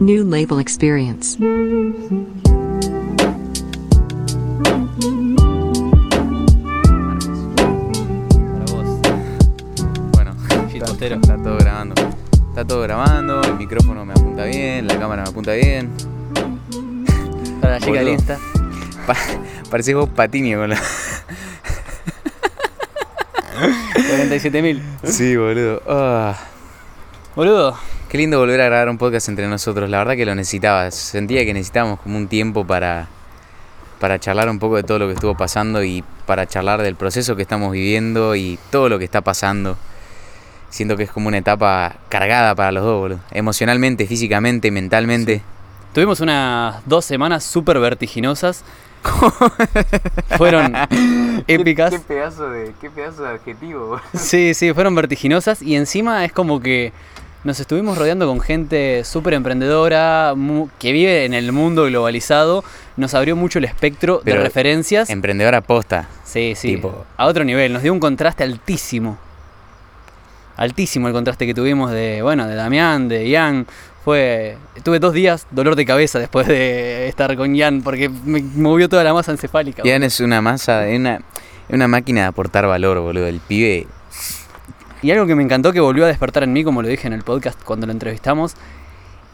New label experience. Parecés vos Patiño con la. 47.000. Sí, boludo. Ah, Boludo, Qué lindo volver a grabar un podcast entre nosotros. La verdad que lo necesitaba. Sentía que necesitábamos como un tiempo para, para charlar un poco de todo lo que estuvo pasando y para charlar del proceso que estamos viviendo y todo lo que está pasando. Siento que es como una etapa cargada para los dos, boludo. Emocionalmente, físicamente, mentalmente. tuvimos unas dos semanas súper vertiginosas. Fueron épicas. pedazo de, qué pedazo de adjetivo, Sí, sí, fueron vertiginosas y encima es como que nos estuvimos rodeando con gente súper emprendedora, que vive en el mundo globalizado, nos abrió mucho el espectro Pero de referencias. Emprendedora posta. Sí, sí, tipo- a otro nivel, nos dio un contraste altísimo. Altísimo el contraste que tuvimos de, bueno, de Damián, de Ian. Fue, tuve dos días dolor de cabeza después de estar con Ian porque me movió toda la masa encefálica. Ian es una masa, es una, una máquina de aportar valor, boludo. El pibe Y algo que me encantó que volvió a despertar en mí, como lo dije en el podcast cuando lo entrevistamos,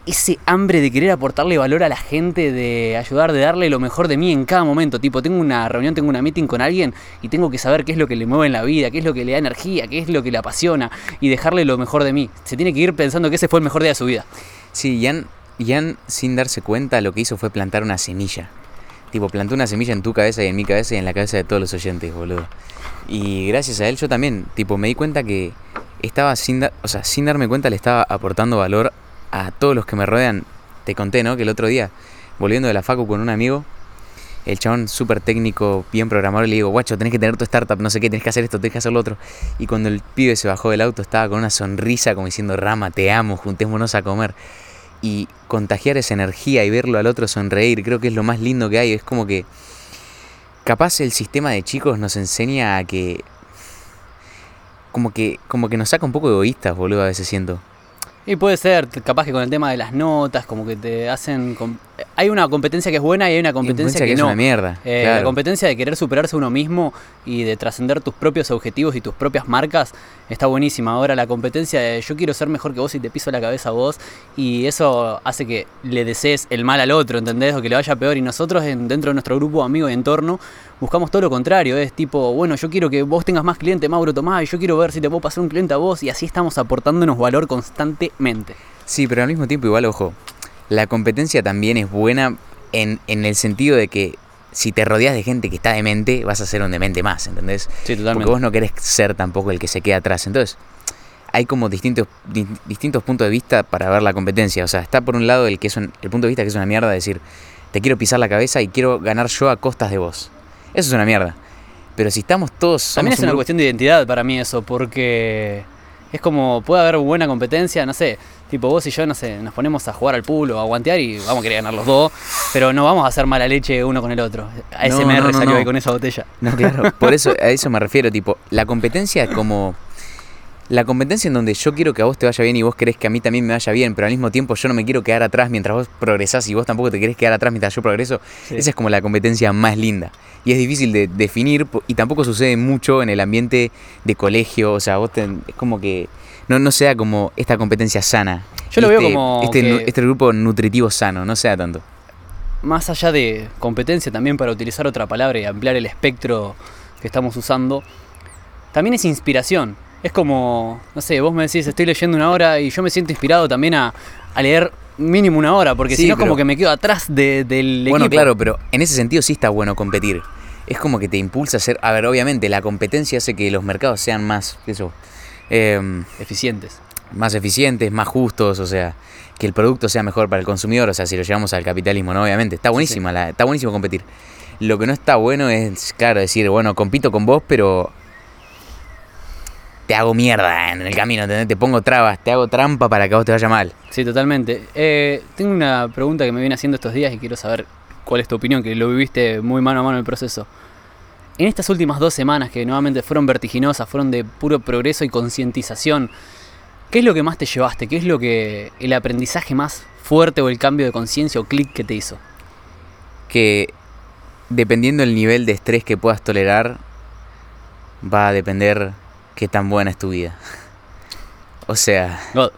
ese hambre de querer aportarle valor a la gente, de ayudar, de darle lo mejor de mí en cada momento. Tipo, tengo una reunión, tengo una meeting con alguien y tengo que saber qué es lo que le mueve en la vida, qué es lo que le da energía, qué es lo que le apasiona y dejarle lo mejor de mí. Se tiene que ir pensando que ese fue el mejor día de su vida. Sí, Ian, Ian, sin darse cuenta, lo que hizo fue plantar una semilla. Tipo, plantó una semilla en tu cabeza y en mi cabeza y en la cabeza de todos los oyentes, boludo. Y gracias a él yo también, tipo, me di cuenta que estaba sin, o sea, sin darme cuenta le estaba aportando valor a todos los que me rodean. Te conté, ¿no? Que el otro día, volviendo de la facu con un amigo, el chabón súper técnico, bien programador, le digo, guacho, tenés que tener tu startup, no sé qué, tenés que hacer esto, tenés que hacer lo otro. Y cuando el pibe se bajó del auto estaba con una sonrisa como diciendo, Rama, te amo, juntémonos a comer y contagiar esa energía y verlo al otro sonreír, creo que es lo más lindo que hay. Es como que capaz el sistema de chicos nos enseña a que como que como que nos saca un poco egoístas, boludo, a veces siento. Y puede ser, capaz que con el tema de las notas, como que te hacen... Hay una competencia que es buena y hay una competencia que, es no. una mierda. Eh, La competencia de querer superarse uno mismo y de trascender tus propios objetivos y tus propias marcas está buenísima. Ahora la competencia de yo quiero ser mejor que vos y te piso la cabeza a vos y eso hace que le desees el mal al otro, ¿entendés? O que le vaya peor. Y nosotros en- dentro de nuestro grupo de amigos y entorno buscamos todo lo contrario. Es tipo, bueno, yo quiero que vos tengas más clientes, Mauro, tomá, y yo quiero ver si te puedo pasar un cliente a vos y así estamos aportándonos valor constantemente. Sí, pero al mismo tiempo igual, ojo, la competencia también es buena en, en el sentido de que si te rodeas de gente que está demente, vas a ser un demente más, ¿entendés? Sí, Porque vos no querés ser tampoco el que se queda atrás. Entonces, hay como distintos, di- distintos puntos de vista para ver la competencia. O sea, está por un lado el que es un- el punto de vista que es una mierda, decir, te quiero pisar la cabeza y quiero ganar yo a costas de vos. Eso es una mierda. Pero si estamos todos. También es un una grupo- cuestión de identidad para mí eso, porque es como puede haber buena competencia, no sé, tipo vos y yo, no sé, nos ponemos a jugar al pool o a guantear y vamos a querer ganar los dos, pero no vamos a hacer mala leche uno con el otro. ASMR No, no, no, salió ahí con esa botella. No, claro, por eso a eso me refiero, tipo, la competencia como la competencia en donde yo quiero que a vos te vaya bien y vos querés que a mí también me vaya bien, pero al mismo tiempo yo no me quiero quedar atrás mientras vos progresás y vos tampoco te querés quedar atrás mientras yo progreso. Sí. Esa es como la competencia más linda. Y es difícil de definir y tampoco sucede mucho en el ambiente de colegio, o sea, vos te- es como que no, no sea como esta competencia sana. Yo lo veo Este- como este, que- este grupo nutritivo sano, no sea tanto. Más allá de competencia también para utilizar otra palabra y ampliar el espectro que estamos usando, también es inspiración. Es como, no sé, vos me decís, estoy leyendo una hora y yo me siento inspirado también a, a leer mínimo una hora, porque Sí, si no es como que me quedo atrás de- del Bueno, equipo. claro, pero en ese sentido sí está bueno competir. Es como que te impulsa a ser. A ver, obviamente, la competencia hace que los mercados sean más. Eso. em, Eficientes. más eficientes, más justos, o sea, que el producto sea mejor para el consumidor, o sea, si lo llevamos al capitalismo, ¿no? Obviamente, está buenísima, la- está buenísimo competir. Lo que no está bueno es, claro, decir, bueno, compito con vos, pero te hago mierda en el camino, ¿entendés? Te pongo trabas, te hago trampa para que a vos te vaya mal. Sí, totalmente. Eh, tengo una pregunta que me viene haciendo estos días y quiero saber cuál es tu opinión, que lo viviste muy mano a mano en el proceso. En estas últimas dos semanas que nuevamente fueron vertiginosas, fueron de puro progreso y concientización, ¿qué es lo que más te llevaste? ¿Qué es lo que el aprendizaje más fuerte o el cambio de conciencia o clic que te hizo? Que dependiendo del nivel de estrés que puedas tolerar, va a depender qué tan buena es tu vida. O sea, God.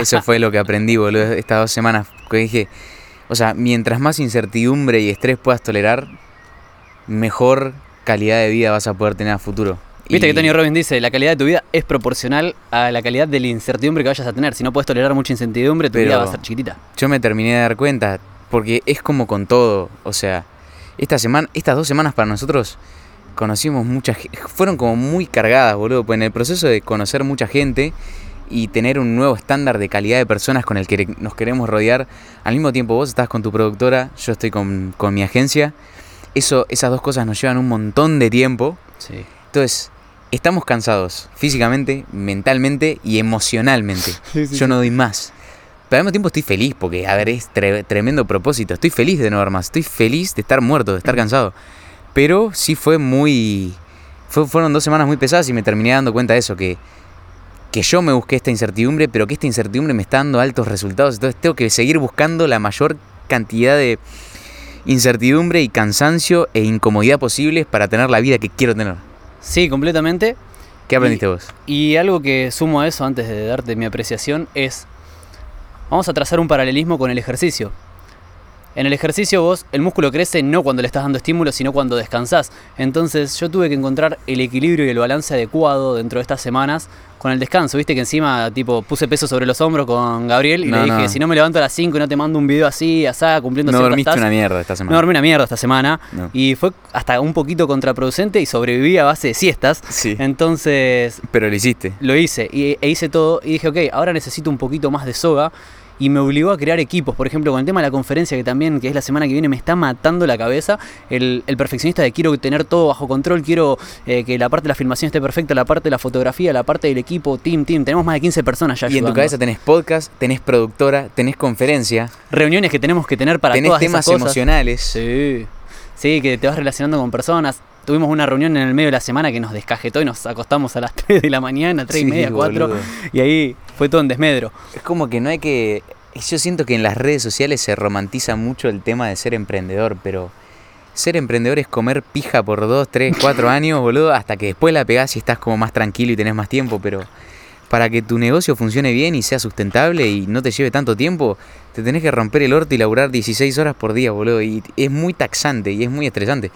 eso fue lo que aprendí, boludo, estas dos semanas. Que dije, o sea, mientras más incertidumbre y estrés puedas tolerar, mejor calidad de vida vas a poder tener a futuro. Viste Y que Tony Robbins dice, la calidad de tu vida es proporcional a la calidad de la incertidumbre que vayas a tener. Si no puedes tolerar mucha incertidumbre, tu Pero- vida va a ser chiquitita. Yo me terminé de dar cuenta, porque es como con todo. O sea, esta semana, estas dos semanas para nosotros conocimos mucha gente. Fueron como muy cargadas, boludo. Pues en el proceso de conocer mucha gente y tener un nuevo estándar de calidad de personas con el que nos queremos rodear. Al mismo tiempo vos estás con tu productora, yo estoy con, con mi agencia. Eso, esas dos cosas nos llevan un montón de tiempo. Sí. Entonces, estamos cansados físicamente, mentalmente y emocionalmente. Yo no doy más. Pero al mismo tiempo estoy feliz porque, a ver, es tre- tremendo propósito. Estoy feliz de no dar más. Estoy feliz de estar muerto, de estar cansado. Pero sí fue muy... fue- fueron dos semanas muy pesadas y me terminé dando cuenta de eso, que, que yo me busqué esta incertidumbre, pero que esta incertidumbre me está dando altos resultados. Entonces tengo que seguir buscando la mayor cantidad de incertidumbre y cansancio e incomodidad posibles para tener la vida que quiero tener. Sí, completamente. ¿Qué aprendiste vos? Y algo que sumo a eso antes de darte mi apreciación es, vamos a trazar un paralelismo con el ejercicio. En el ejercicio vos, el músculo crece no cuando le estás dando estímulo, sino cuando descansás. Entonces yo tuve que encontrar el equilibrio y el balance adecuado dentro de estas semanas con el descanso. Viste que encima, tipo, puse peso sobre los hombros con Gabriel y No, le dije, no. si no me levanto a las 5 y no te mando un video así, asá, cumpliendo No dormiste una mierda esta no semana. dormí una mierda esta semana. No. Y fue hasta un poquito contraproducente y sobreviví a base de siestas. Sí. Entonces, Pero lo hiciste. lo hice y, e hice todo y dije, ok, ahora necesito un poquito más de soga y me obligó a crear equipos. Por ejemplo, con el tema de la conferencia que también, que es la semana que viene, me está matando la cabeza. El, el perfeccionista de quiero tener todo bajo control, quiero eh, que la parte de la filmación esté perfecta, la parte de la fotografía, la parte del equipo, team, team. Tenemos más de 15 personas ya Y en tu cabeza tenés podcast, tenés productora, tenés conferencia, Reuniones que tenemos que tener para tenés todas temas esas cosas. emocionales. Sí. Sí, que te vas relacionando con personas. Tuvimos una reunión en el medio de la semana que nos descajetó y nos acostamos a las 3 de la mañana, 3 y Sí, media, 4. boludo. Y ahí fue todo en desmedro. Es como que no hay que... Yo siento que en las redes sociales se romantiza mucho el tema de ser emprendedor, pero ser emprendedor es comer pija por 2, 3, 4 años, boludo, hasta que después la pegás y estás como más tranquilo y tenés más tiempo, pero para que tu negocio funcione bien y sea sustentable y no te lleve tanto tiempo, te tenés que romper el orto y laburar 16 horas por día, boludo, y es muy taxante y es muy estresante.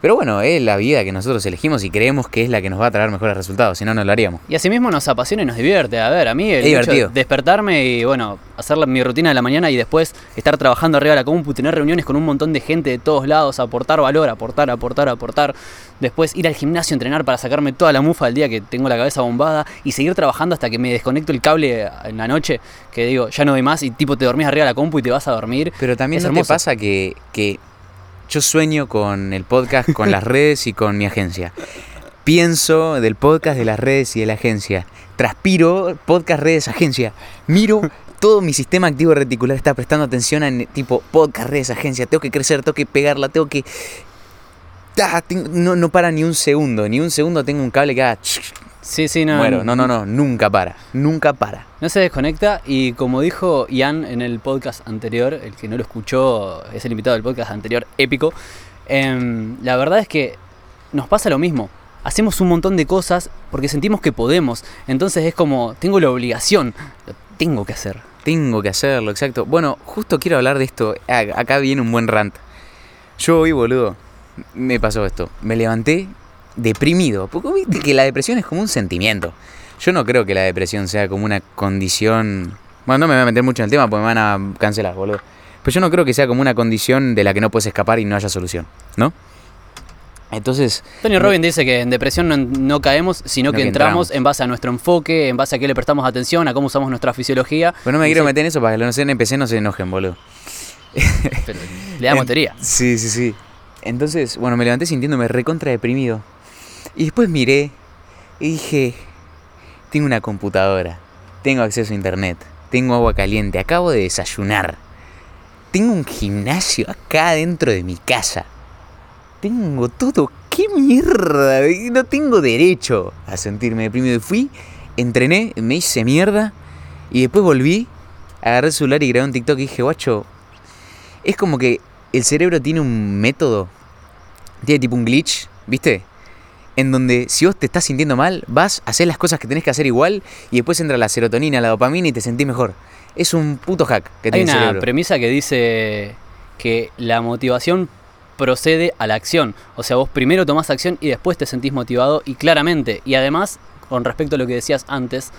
Pero bueno, es la vida que nosotros elegimos y creemos que es la que nos va a traer mejores resultados, si no, no lo haríamos. Y asimismo nos apasiona y nos divierte. A ver, a mí el Es de despertarme y bueno, hacer la- mi rutina de la mañana y después estar trabajando arriba de la compu, tener reuniones con un montón de gente de todos lados, aportar valor, aportar, aportar, aportar. Después ir al gimnasio a entrenar para sacarme toda la mufa del día que tengo la cabeza bombada y seguir trabajando hasta que me desconecto el cable en la noche, que digo, ya no doy más y tipo te dormís arriba de la compu y te vas a dormir. Pero también Es no te pasa que, que yo sueño con el podcast, con las redes y con mi agencia. Pienso del podcast, de las redes y de la agencia. Transpiro podcast, redes, agencia. Miro todo mi sistema activo reticular está prestando atención a tipo podcast, redes, agencia. Tengo que crecer, tengo que pegarla, tengo que... Ah, tengo- no, no para ni un segundo, ni un segundo tengo un cable que haga... Sí, sí, no. Muero, no, no, no, nunca para, nunca para. No se desconecta y como dijo Ian en el podcast anterior, el que no lo escuchó es el invitado del podcast anterior, épico, em, la verdad es que nos pasa lo mismo. Hacemos un montón de cosas porque sentimos que podemos. Entonces es como, tengo la obligación, lo tengo que hacer. Tengo que hacerlo, exacto. Bueno, justo quiero hablar de esto. Acá viene un buen rant. Yo hoy, boludo, me pasó esto. Me levanté deprimido. Porque viste que la depresión es como un sentimiento. Yo no creo que la depresión sea como una condición... Bueno, no me voy a meter mucho en el tema porque me van a cancelar, boludo. Pero yo no creo que sea como una condición de la que no puedes escapar y no haya solución, ¿no? Entonces, Tony Robbins dice que en depresión no, no caemos, sino No que que entramos, entramos. en base a nuestro enfoque, en base a qué le prestamos atención, a cómo usamos nuestra fisiología. pues no me Y quiero sí, meter en eso para que los NPC no se enojen, boludo. pero le damos teoría. Sí, sí, sí. Entonces, bueno, me levanté sintiéndome recontra deprimido. Y después miré y dije, tengo una computadora, tengo acceso a internet, tengo agua caliente, acabo de desayunar. Tengo un gimnasio acá dentro de mi casa. Tengo todo. ¡Qué mierda! No tengo derecho a sentirme deprimido. Fui, entrené, me hice mierda y después volví, agarré el celular y grabé un TikTok y dije, guacho, es como que el cerebro tiene un método, tiene tipo un glitch, ¿viste? En donde si vos te estás sintiendo mal, vas a hacer las cosas que tenés que hacer igual y después entra la serotonina, la dopamina y te sentís mejor. Es un puto hack que Hay tiene el una cerebro. premisa que dice que la motivación procede a la acción. O sea, vos primero tomás acción y después te sentís motivado y claramente. Y además, con respecto a lo que decías antes,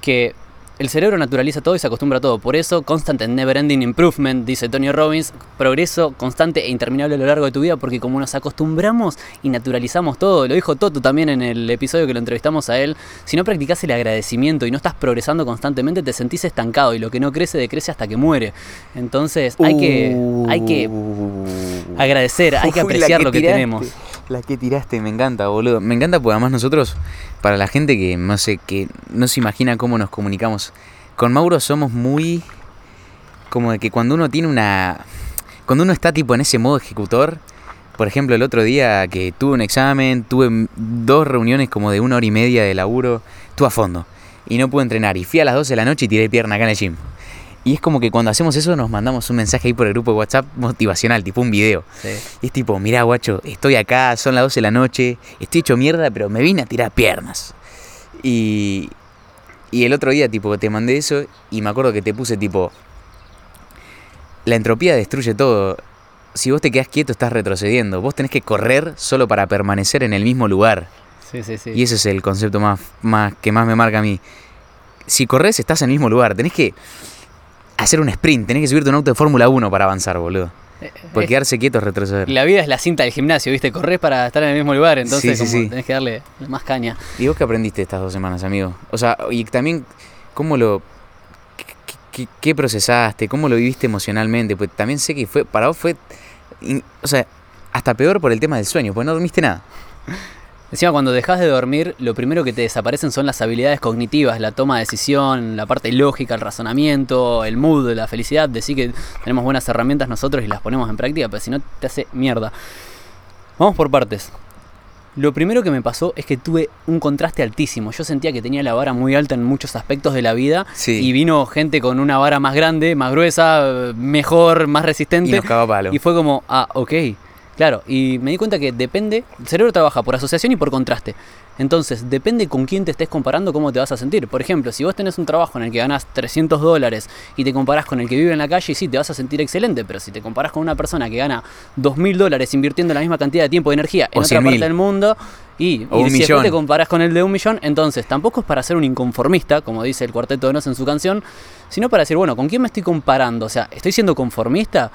que el cerebro naturaliza todo y se acostumbra a todo. Por eso, constant and never ending improvement, dice Tony Robbins, progreso constante e interminable a lo largo de tu vida, porque como nos acostumbramos y naturalizamos todo, lo dijo Toto también en el episodio que lo entrevistamos a él, si no practicas el agradecimiento y no estás progresando constantemente, te sentís estancado y lo que no crece decrece hasta que muere. Entonces, hay que, hay que Uh. agradecer, hay que Uy, apreciar lo que tiraste, tenemos. La que tiraste, me encanta, boludo. Me encanta porque además nosotros, para la gente que no sé, que no se imagina cómo nos comunicamos, con Mauro somos muy como de que cuando uno tiene una. Cuando uno está tipo en ese modo ejecutor, por ejemplo, el otro día que tuve un examen, tuve dos reuniones como de una hora y media de laburo, estuve a fondo y no pude entrenar. Y fui a las 12 de la noche y tiré pierna acá en el gym. Y es como que cuando hacemos eso nos mandamos un mensaje ahí por el grupo de WhatsApp motivacional, tipo un video. Sí. Y es tipo, mirá, guacho, estoy acá, son las 12 de la noche, estoy hecho mierda, pero me vine a tirar piernas. Y, y el otro día, tipo, te mandé eso y me acuerdo que te puse, tipo, la entropía destruye todo. Si vos te quedás quieto, estás retrocediendo. Vos tenés que correr solo para permanecer en el mismo lugar. Sí, sí, sí. Y ese es el concepto más, más que más me marca a mí. Si corres, estás en el mismo lugar. Tenés que hacer un sprint, tenés que subirte a un auto de Fórmula 1 para avanzar, boludo. Porque Es- quedarse quieto es retroceder. La vida es la cinta del gimnasio, ¿viste? Corres para estar en el mismo lugar, entonces Sí, sí, como sí. tenés que darle más caña. ¿Y vos qué aprendiste estas dos semanas, amigo? O sea, y también, ¿cómo lo. qué- qué, qué procesaste? ¿Cómo lo viviste emocionalmente? Pues también sé que fue. Para vos fue. in- o sea, hasta peor por el tema del sueño, pues no dormiste nada. Encima, cuando dejas de dormir, lo primero que te desaparecen son las habilidades cognitivas, la toma de decisión, la parte lógica, el razonamiento, el mood, la felicidad. Decir que tenemos buenas herramientas nosotros y las ponemos en práctica, pero si no, te hace mierda. Vamos por partes. Lo primero que me pasó es que tuve un contraste altísimo. Yo sentía que tenía la vara muy alta en muchos aspectos de la vida. Sí. Y vino gente con una vara más grande, más gruesa, mejor, más resistente. Y nos palo. Y fue como, ah, ok. Claro, y me di cuenta que depende, el cerebro trabaja por asociación y por contraste. Entonces, depende con quién te estés comparando, cómo te vas a sentir. Por ejemplo, si vos tenés un trabajo en el que ganás 300 dólares y te comparás con el que vive en la calle, sí, te vas a sentir excelente, pero si te comparás con una persona que gana 2.000 dólares invirtiendo la misma cantidad de tiempo y energía en O otra 100.000. parte del mundo, y, O y un si millón. te comparás con el de un millón, entonces tampoco es para ser un inconformista, como dice el Cuarteto de Nos en su canción, sino para decir, bueno, ¿con quién me estoy comparando? O sea, ¿estoy siendo conformista?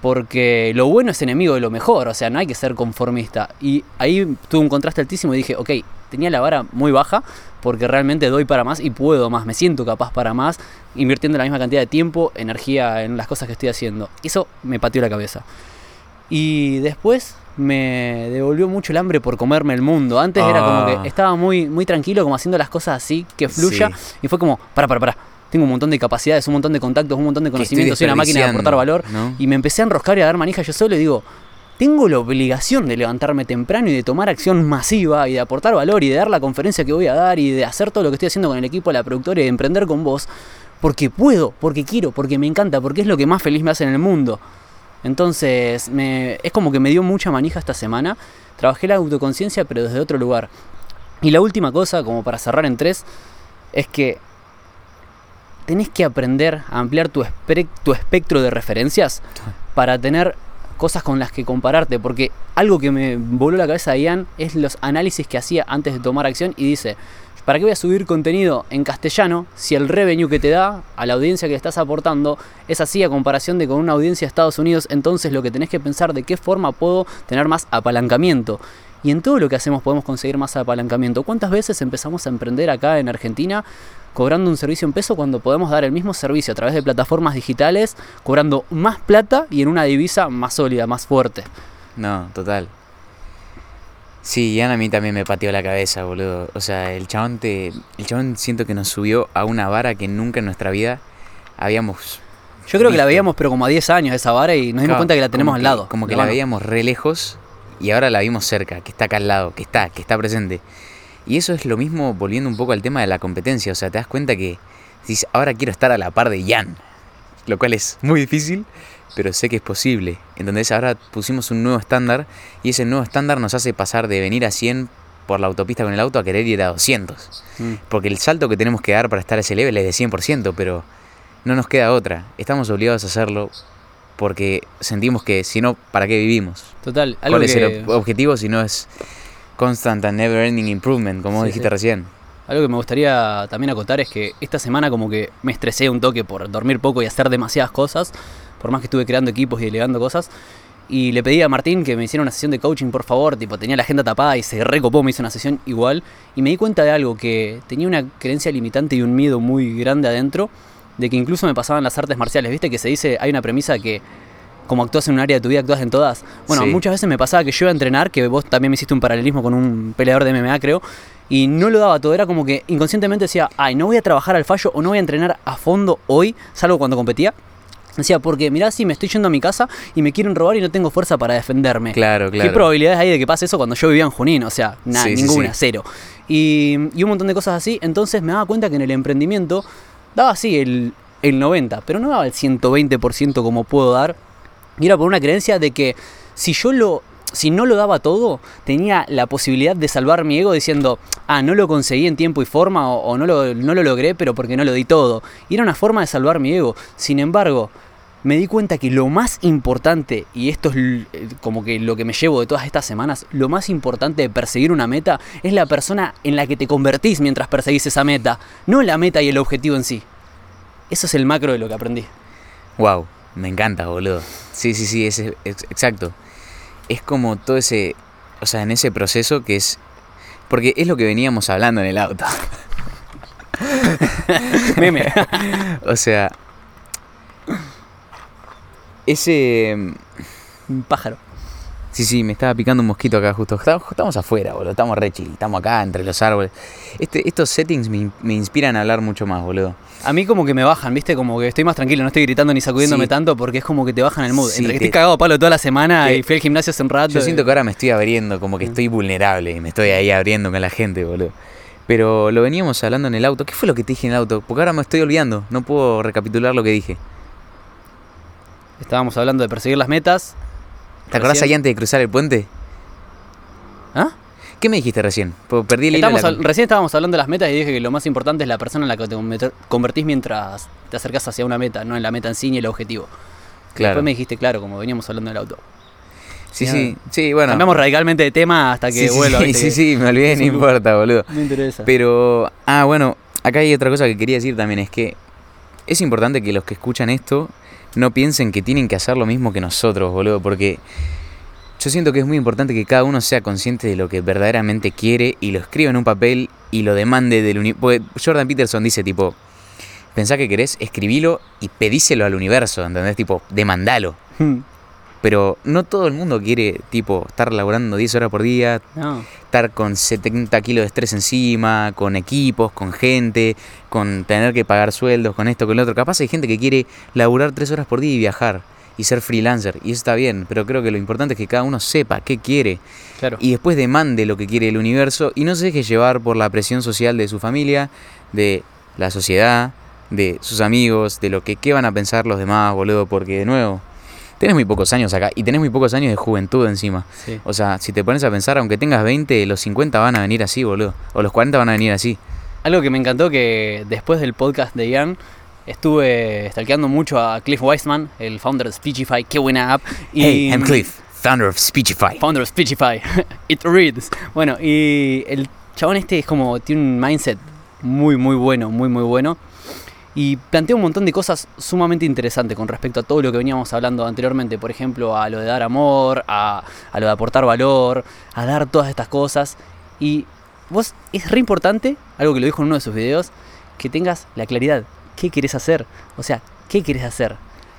Porque lo bueno es enemigo de lo mejor, o sea, no hay que ser conformista. Y ahí tuve un contraste altísimo y dije, ok, tenía la vara muy baja porque realmente doy para más y puedo más, me siento capaz para más, invirtiendo la misma cantidad de tiempo, energía en las cosas que estoy haciendo. Eso me pateó la cabeza. Y después me devolvió mucho el hambre por comerme el mundo. Antes era como Ah. que estaba muy, muy tranquilo, como haciendo las cosas así, que fluya. Sí. Y fue como, para, para, para. Tengo un montón de capacidades, un montón de contactos, un montón de conocimientos, soy una máquina de aportar valor. Y me empecé a enroscar y a dar manija yo solo y digo, tengo la obligación de levantarme temprano y de tomar acción masiva y de aportar valor y de dar la conferencia que voy a dar y de hacer todo lo que estoy haciendo con el equipo de la productora y de emprender con vos, porque puedo, porque quiero, porque me encanta, porque es lo que más feliz me hace en el mundo. Entonces, me, es como que me dio mucha manija esta semana. Trabajé la autoconciencia, pero desde otro lugar. Y la última cosa, como para cerrar en tres, es que tenés que aprender a ampliar tu, espe- tu espectro de referencias para tener cosas con las que compararte. Porque algo que me voló la cabeza a Ian es los análisis que hacía antes de tomar acción y dice, ¿para qué voy a subir contenido en castellano si el revenue que te da a la audiencia que estás aportando es así a comparación de con una audiencia de Estados Unidos? Entonces lo que tenés que pensar de qué forma puedo tener más apalancamiento. Y en todo lo que hacemos podemos conseguir más apalancamiento. ¿Cuántas veces empezamos a emprender acá en Argentina cobrando un servicio en peso cuando podemos dar el mismo servicio a través de plataformas digitales, cobrando más plata y en una divisa más sólida, más fuerte? No, total. Sí, Ian a mí también me pateó la cabeza, boludo. O sea, el chabón te. El chabón siento que nos subió a una vara que nunca en nuestra vida habíamos. Yo creo que la veíamos, pero como a 10 años esa vara y nos dimos Claro, cuenta que la tenemos al que- lado. Como que la mano. veíamos re lejos y ahora la vimos cerca, que está acá al lado, que está, que está presente. Y eso es lo mismo volviendo un poco al tema de la competencia. O sea, te das cuenta que dices, ahora quiero estar a la par de Jan. Lo cual es muy difícil, pero sé que es posible. Entonces ahora pusimos un nuevo estándar y ese nuevo estándar nos hace pasar de venir a 100 por la autopista con el auto a querer ir a 200. Mm. Porque el salto que tenemos que dar para estar a ese level es de 100%, pero no nos queda otra. Estamos obligados a hacerlo porque sentimos que si no, ¿para qué vivimos? Total, algo ¿Cuál es el ob- objetivo si no es constant and never ending improvement, como Sí, dijiste sí. recién? algo que me gustaría también acotar es que esta semana como que me estresé un toque por dormir poco y hacer demasiadas cosas, por más que estuve creando equipos y delegando cosas. Y le pedí a Martín que me hiciera una sesión de coaching, por favor. Tipo, tenía la agenda tapada y se recopó, me hizo una sesión igual. Y me di cuenta de algo, que tenía una creencia limitante y un miedo muy grande adentro, de que incluso me pasaban las artes marciales. ¿Viste que se dice, hay una premisa que como actúas en un área de tu vida, actúas en todas? Bueno, Sí. muchas veces me pasaba que yo iba a entrenar, que vos también me hiciste un paralelismo con un peleador de MMA, creo, y no lo daba todo. Era como que inconscientemente decía, ay, no voy a trabajar al fallo o no voy a entrenar a fondo hoy, salvo cuando competía. Decía, porque mirá si me estoy yendo a mi casa y me quieren robar y no tengo fuerza para defenderme. Claro, claro. ¿Qué probabilidades hay de que pase eso cuando yo vivía en Junín? O sea, nada, Sí, ninguna, sí. cero. Y, y un montón de cosas así. Entonces me daba cuenta que en el emprendimiento daba así el, el 90%, pero no daba el 120% como puedo dar. Y era por una creencia de que si yo lo. Si no lo daba todo, tenía la posibilidad de salvar mi ego diciendo, ah, no lo conseguí en tiempo y forma o, no, lo, no lo logré, pero porque no lo di todo. Y era una forma de salvar mi ego. Sin embargo, me di cuenta que lo más importante, y esto es eh, como que lo que me llevo de todas estas semanas, lo más importante de perseguir una meta es la persona en la que te convertís mientras perseguís esa meta, no la meta y el objetivo en sí. Eso es el macro de lo que aprendí. Wow, me encanta, boludo. Sí, sí, sí, ex- exacto. Es como todo ese, o sea, en ese proceso que es, porque es lo que veníamos hablando en el auto. Meme. O sea, ese, Un pájaro. Sí, sí, me estaba picando un mosquito acá justo. Estamos, afuera, boludo. Estamos re chill, estamos acá entre los árboles. Este, estos settings me, me inspiran a hablar mucho más, boludo. A mí como que me bajan, ¿viste? Como que estoy más tranquilo, no estoy gritando ni sacudiéndome Sí. tanto porque es como que te bajan el mood. Sí, Entre que te- estoy cagado a palo toda la semana te- y fui al gimnasio hace un rato. Yo y- siento que ahora me estoy abriendo, como que estoy vulnerable y me estoy ahí abriendo con la gente, boludo. Pero lo veníamos hablando en el auto. ¿Qué fue lo que te dije en el auto? Porque ahora me estoy olvidando. No puedo recapitular lo que dije. Estábamos hablando de perseguir las metas. ¿Te acordás ahí antes de cruzar el puente? ¿Ah? ¿Qué me dijiste recién? Porque Perdí el hilo. de Estamos la- al- recién estábamos hablando de las metas y dije que lo más importante es la persona en la que te conver- convertís mientras te acercas hacia una meta, no en la meta en sí ni el objetivo. Claro. Después me dijiste, claro, como veníamos hablando del auto. Sí, sí, sí, bueno. Cambiamos radicalmente de tema hasta que sí, vuelva. sí, sí, sí, me olvidé, no importa, boludo. Me interesa. Pero, ah, bueno, acá hay otra cosa que quería decir también, es que es importante que los que escuchan esto no piensen que tienen que hacer lo mismo que nosotros, boludo, porque yo siento que es muy importante que cada uno sea consciente de lo que verdaderamente quiere y lo escriba en un papel y lo demande del universo. Jordan Peterson dice tipo, pensá que querés, escribilo y pedíselo al universo, ¿entendés? Tipo, demandalo. Hmm. Pero no todo el mundo quiere, tipo, estar laburando 10 horas por día, No. Estar con 70 kilos de estrés encima, con equipos, con gente, con tener que pagar sueldos, con esto, con lo otro. Capaz hay gente que quiere laburar 3 horas por día y viajar y ser freelancer, y eso está bien, pero creo que lo importante es que cada uno sepa qué quiere Claro. y después demande lo que quiere el universo y no se deje llevar por la presión social de su familia, de la sociedad, de sus amigos, de lo que qué van a pensar los demás, boludo, porque de nuevo, tenés muy pocos años acá y tenés muy pocos años de juventud encima. Sí. O sea, si te pones a pensar, aunque tengas 20, los 50 van a venir así, boludo. O los 40 van a venir así. Algo que me encantó que después del podcast de Ian estuve stalkeando mucho a Cliff Weisman, el founder de Speechify, qué buena app. Y, Hey, I'm Cliff, founder of Speechify. Founder of Speechify. It reads. Bueno, y el chabón este es como, tiene un mindset muy, muy bueno, muy, muy bueno. Y plantea un montón de cosas sumamente interesantes con respecto a todo lo que veníamos hablando anteriormente. Por ejemplo, a lo de dar amor, a, a lo de aportar valor, a dar todas estas cosas. Y vos, es re importante, algo que lo dijo en uno de sus videos, que tengas la claridad. ¿Qué querés hacer? O sea, ¿qué querés hacer?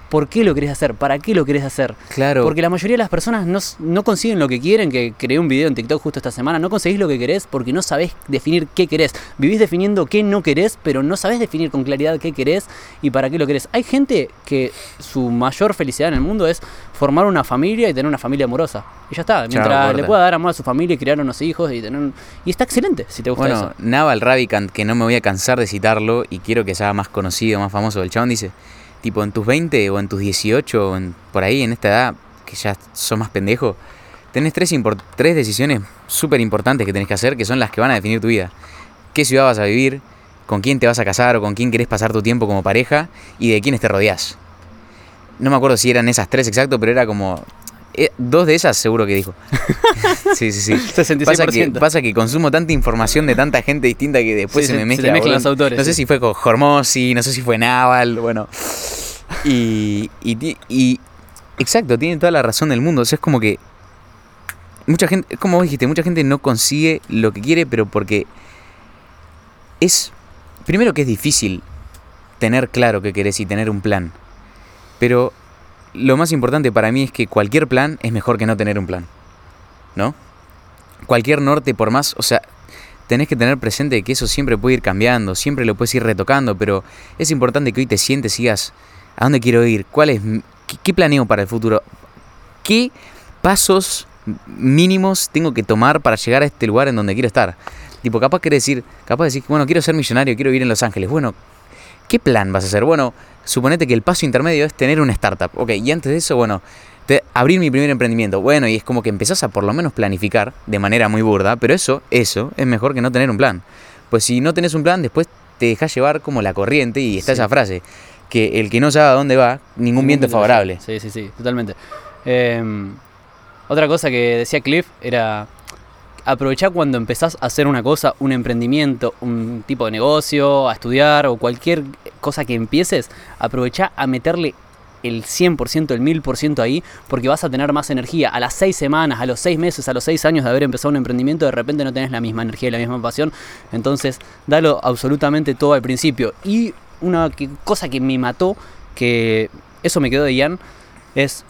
Por qué lo querés hacer, para qué lo querés hacer. Claro. Porque la mayoría de las personas no, no consiguen lo que quieren, que creé un video en TikTok justo esta semana, no conseguís lo que querés porque no sabés definir qué querés. Vivís definiendo qué no querés, pero no sabés definir con claridad qué querés y para qué lo querés. Hay gente que su mayor felicidad en el mundo es formar una familia y tener una familia amorosa. Y ya está, mientras le pueda dar amor a su familia y criar unos hijos y tener un- Y está excelente si te gusta Bueno, eso. Naval Ravikant, que no me voy a cansar de citarlo y quiero que sea más conocido, más famoso, el chabón dice, tipo en tus 20 o en tus 18 o en- por ahí en esta edad, que ya sos más pendejo, tenés tres, tres decisiones súper importantes que tenés que hacer que son las que van a definir tu vida. ¿Qué ciudad vas a vivir? ¿Con quién te vas a casar o con quién querés pasar tu tiempo como pareja? Y de quiénes te rodeás. No me acuerdo si eran esas tres exacto, pero era como... eh, dos de esas seguro que dijo. sí, sí, sí. 66%. Pasa que, pasa que consumo tanta información de tanta gente distinta que después Sí, se se- me mezcla. mezclan los autores, No sé si fue con Hormozy, no sé si fue Naval, bueno. Y, y, y- exacto, tiene toda la razón del mundo. O sea, es como que mucha gente, como vos dijiste, mucha gente no consigue lo que quiere, pero porque es primero que es difícil tener claro qué querés y tener un plan. Pero lo más importante para mí es que cualquier plan es mejor que no tener un plan. ¿No? Cualquier norte, por más, o sea, tenés que tener presente que eso siempre puede ir cambiando, siempre lo puedes ir retocando, pero es importante que hoy te sientes y digas, ¿a dónde quiero ir? ¿Cuál es, qué planeo para el futuro? ¿Qué pasos mínimos tengo que tomar para llegar a este lugar en donde quiero estar? Tipo, capaz querés decir, capaz de decir, bueno, quiero ser millonario, quiero vivir en Los Ángeles. Bueno, ¿qué plan vas a hacer? Bueno, suponete que el paso intermedio es tener una startup. Ok, y antes de eso, bueno, te- abrir mi primer emprendimiento. Bueno, y es como que empezás a por lo menos planificar de manera muy burda, pero eso, eso es mejor que no tener un plan. Pues si no tenés un plan, después te dejas llevar como la corriente y está Sí. esa frase, que el que no sabe a dónde va, ningún viento es favorable. Sí, sí, sí, totalmente. Eh, otra cosa que decía Cliff era aprovechar cuando empezás a hacer una cosa, un emprendimiento, un tipo de negocio, a estudiar o cualquier cosa que empieces, aprovechá a meterle el 100%, el 1000% ahí, porque vas a tener más energía. A las seis semanas, a los seis meses, a los seis años de haber empezado un emprendimiento, de repente no tenés la misma energía y la misma pasión. Entonces, dalo absolutamente todo al principio. Y una cosa que me mató, que eso me quedó de Ian, es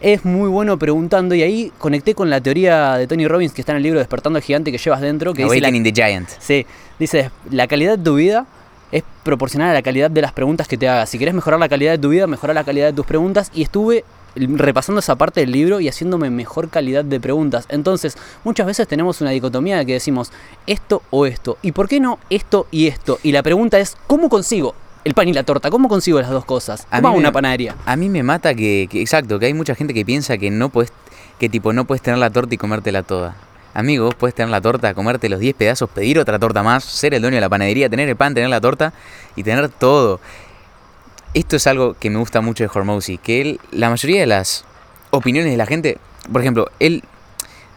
es muy bueno preguntando y ahí conecté con la teoría de Tony Robbins que está en el libro Despertando al Gigante que llevas dentro, que dice la, Awakening the Giant. sí, dice la calidad de tu vida es proporcional a la calidad de las preguntas que te hagas. Si querés mejorar la calidad de tu vida, mejorar la calidad de tus preguntas y estuve repasando esa parte del libro y haciéndome mejor calidad de preguntas. Entonces, muchas veces tenemos una dicotomía de que decimos esto o esto. ¿Y por qué no esto y esto? Y la pregunta es, ¿cómo consigo el pan y la torta? ¿Cómo consigo las dos cosas? A ¿Cómo hago mí me- una panadería? A mí me mata que, que- exacto, que hay mucha gente que piensa que no puedes, que tipo no puedes tener la torta y comértela toda. Amigo, vos puedes tener la torta, comerte los 10 pedazos, pedir otra torta más, ser el dueño de la panadería, tener el pan, tener la torta y tener todo. Esto es algo que me gusta mucho de Hormozy, que él, la mayoría de las opiniones de la gente, por ejemplo, él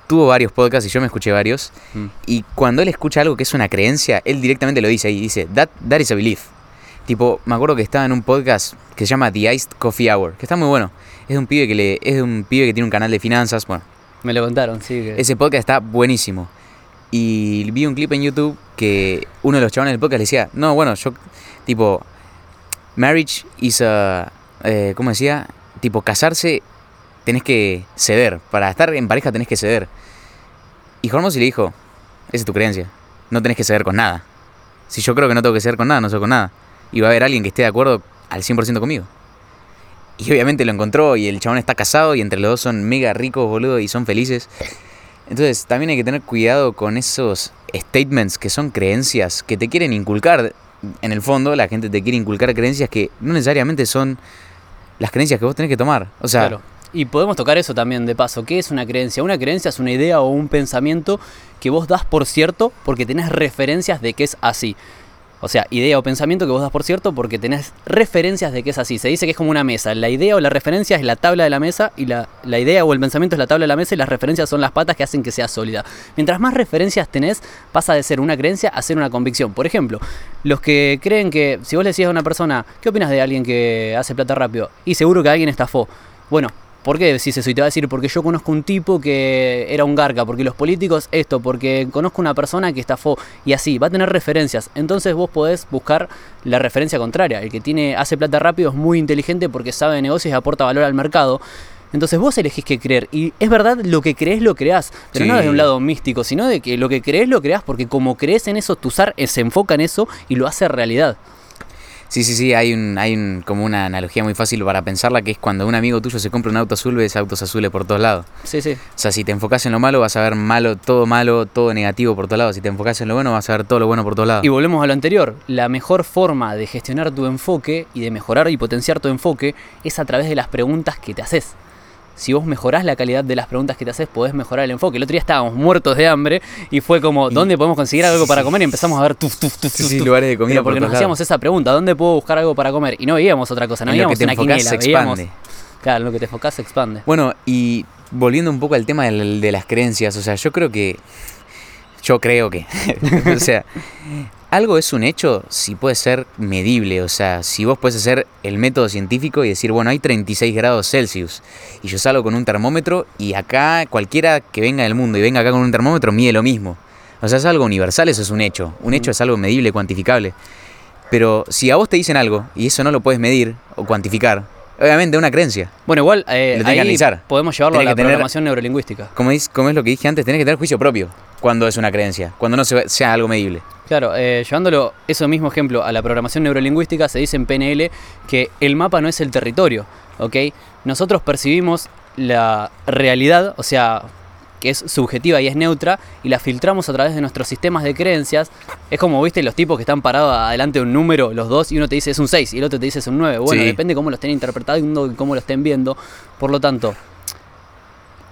tuvo varios podcasts y yo me escuché varios, Mm. y cuando él escucha algo que es una creencia, él directamente lo dice ahí, dice, that, that is a belief. Tipo, me acuerdo que estaba en un podcast que se llama The Iced Coffee Hour, que está muy bueno. Es de un pibe que le, es de un pibe que tiene un canal de finanzas, bueno, Me lo contaron, sí. que- ese podcast está buenísimo. Y vi un clip en YouTube que uno de los chavales del podcast le decía, no, bueno, yo, tipo, marriage is a, eh, ¿cómo decía? Tipo, casarse tenés que ceder. Para estar en pareja tenés que ceder. Y Hormozy le dijo, esa es tu creencia. No tenés que ceder con nada. Si yo creo que no tengo que ceder con nada, no soy con nada. Y va a haber alguien que esté de acuerdo al 100% conmigo. Y obviamente lo encontró y el chabón está casado y entre los dos son mega ricos, boludo, y son felices. Entonces también hay que tener cuidado con esos statements que son creencias que te quieren inculcar. En el fondo la gente te quiere inculcar creencias que no necesariamente son las creencias que vos tenés que tomar. O sea, Claro. Y podemos tocar eso también de paso. ¿Qué es una creencia? Una creencia es una idea o un pensamiento que vos das por cierto porque tenés referencias de que es así. O sea, idea o pensamiento que vos das por cierto porque tenés referencias de que es así. Se dice que es como una mesa. La idea o la referencia es la tabla de la mesa y la, idea o el pensamiento es la tabla de la mesa y las referencias son las patas que hacen que sea sólida. Mientras más referencias tenés, pasa de ser una creencia a ser una convicción. Por ejemplo, los que creen que si vos le decís a una persona, ¿qué opinas de alguien que hace plata rápido? Y seguro que alguien estafó. Bueno, ¿Por qué decís eso? Y te va a decir, porque yo conozco un tipo que era un garca, porque los políticos esto, porque conozco una persona que estafó, y así, va a tener referencias. Entonces vos podés buscar la referencia contraria. El que tiene, hace plata rápido es muy inteligente porque sabe de negocios y aporta valor al mercado. Entonces vos elegís qué creer. Y es verdad, lo que crees lo creás. Pero no desde un lado místico, sino de que lo que crees lo creás porque como crees en eso, tu SAR se enfoca en eso y lo hace realidad. Sí, sí, sí, hay un, hay un, como una analogía muy fácil para pensarla que es cuando un amigo tuyo se compra un auto azul, ves autos azules por todos lados. Sí, sí. O sea, si te enfocas en lo malo, vas a ver malo, todo malo, todo negativo por todos lados. Si te enfocas en lo bueno, vas a ver todo lo bueno por todos lados. Y volvemos a lo anterior. La mejor forma de gestionar tu enfoque y de mejorar y potenciar tu enfoque es a través de las preguntas que te haces. Si vos mejorás la calidad de las preguntas que te haces, podés mejorar el enfoque. El otro día estábamos muertos de hambre y fue como, ¿dónde podemos conseguir algo para comer? Y empezamos a ver tuf, tuf, tuf, Sí, tuf, sí, tuf. lugares de comida Pero por porque nos todos hacíamos esa pregunta, ¿dónde puedo buscar algo para comer? Y no veíamos otra cosa, no En lo que veíamos te una enfocás quiniela, se veíamos... expande. Claro, en lo que te enfocás se expande. Bueno, y volviendo un poco al tema del- de, las creencias, o sea, yo creo que. Yo creo que. o sea, algo es un hecho si puede ser medible. O sea, si vos puedes hacer el método científico y decir, bueno, hay 36 grados Celsius. Y yo salgo con un termómetro y acá cualquiera que venga del mundo y venga acá con un termómetro mide lo mismo. O sea, es algo universal, eso es un hecho. Un hecho es algo medible, cuantificable. Pero si a vos te dicen algo y eso no lo puedes medir o cuantificar, obviamente una creencia. Bueno, igual eh, ahí analizar. podemos llevarlo a la tener- programación neurolingüística. Como es, como es lo que dije antes, tenés que tener juicio propio cuando es una creencia, cuando no se- sea algo medible. Claro, eh, llevándolo ese mismo ejemplo a la programación neurolingüística, se dice en PNL que el mapa no es el territorio, ¿ok? Nosotros percibimos la realidad, o sea, que es subjetiva y es neutra, y la filtramos a través de nuestros sistemas de creencias. Es como, viste, los tipos que están parados adelante de un número, los dos, y uno te dice es un 6 y el otro te dice es un 9. Bueno, Sí. depende cómo lo estén interpretando y cómo lo estén viendo. Por lo tanto,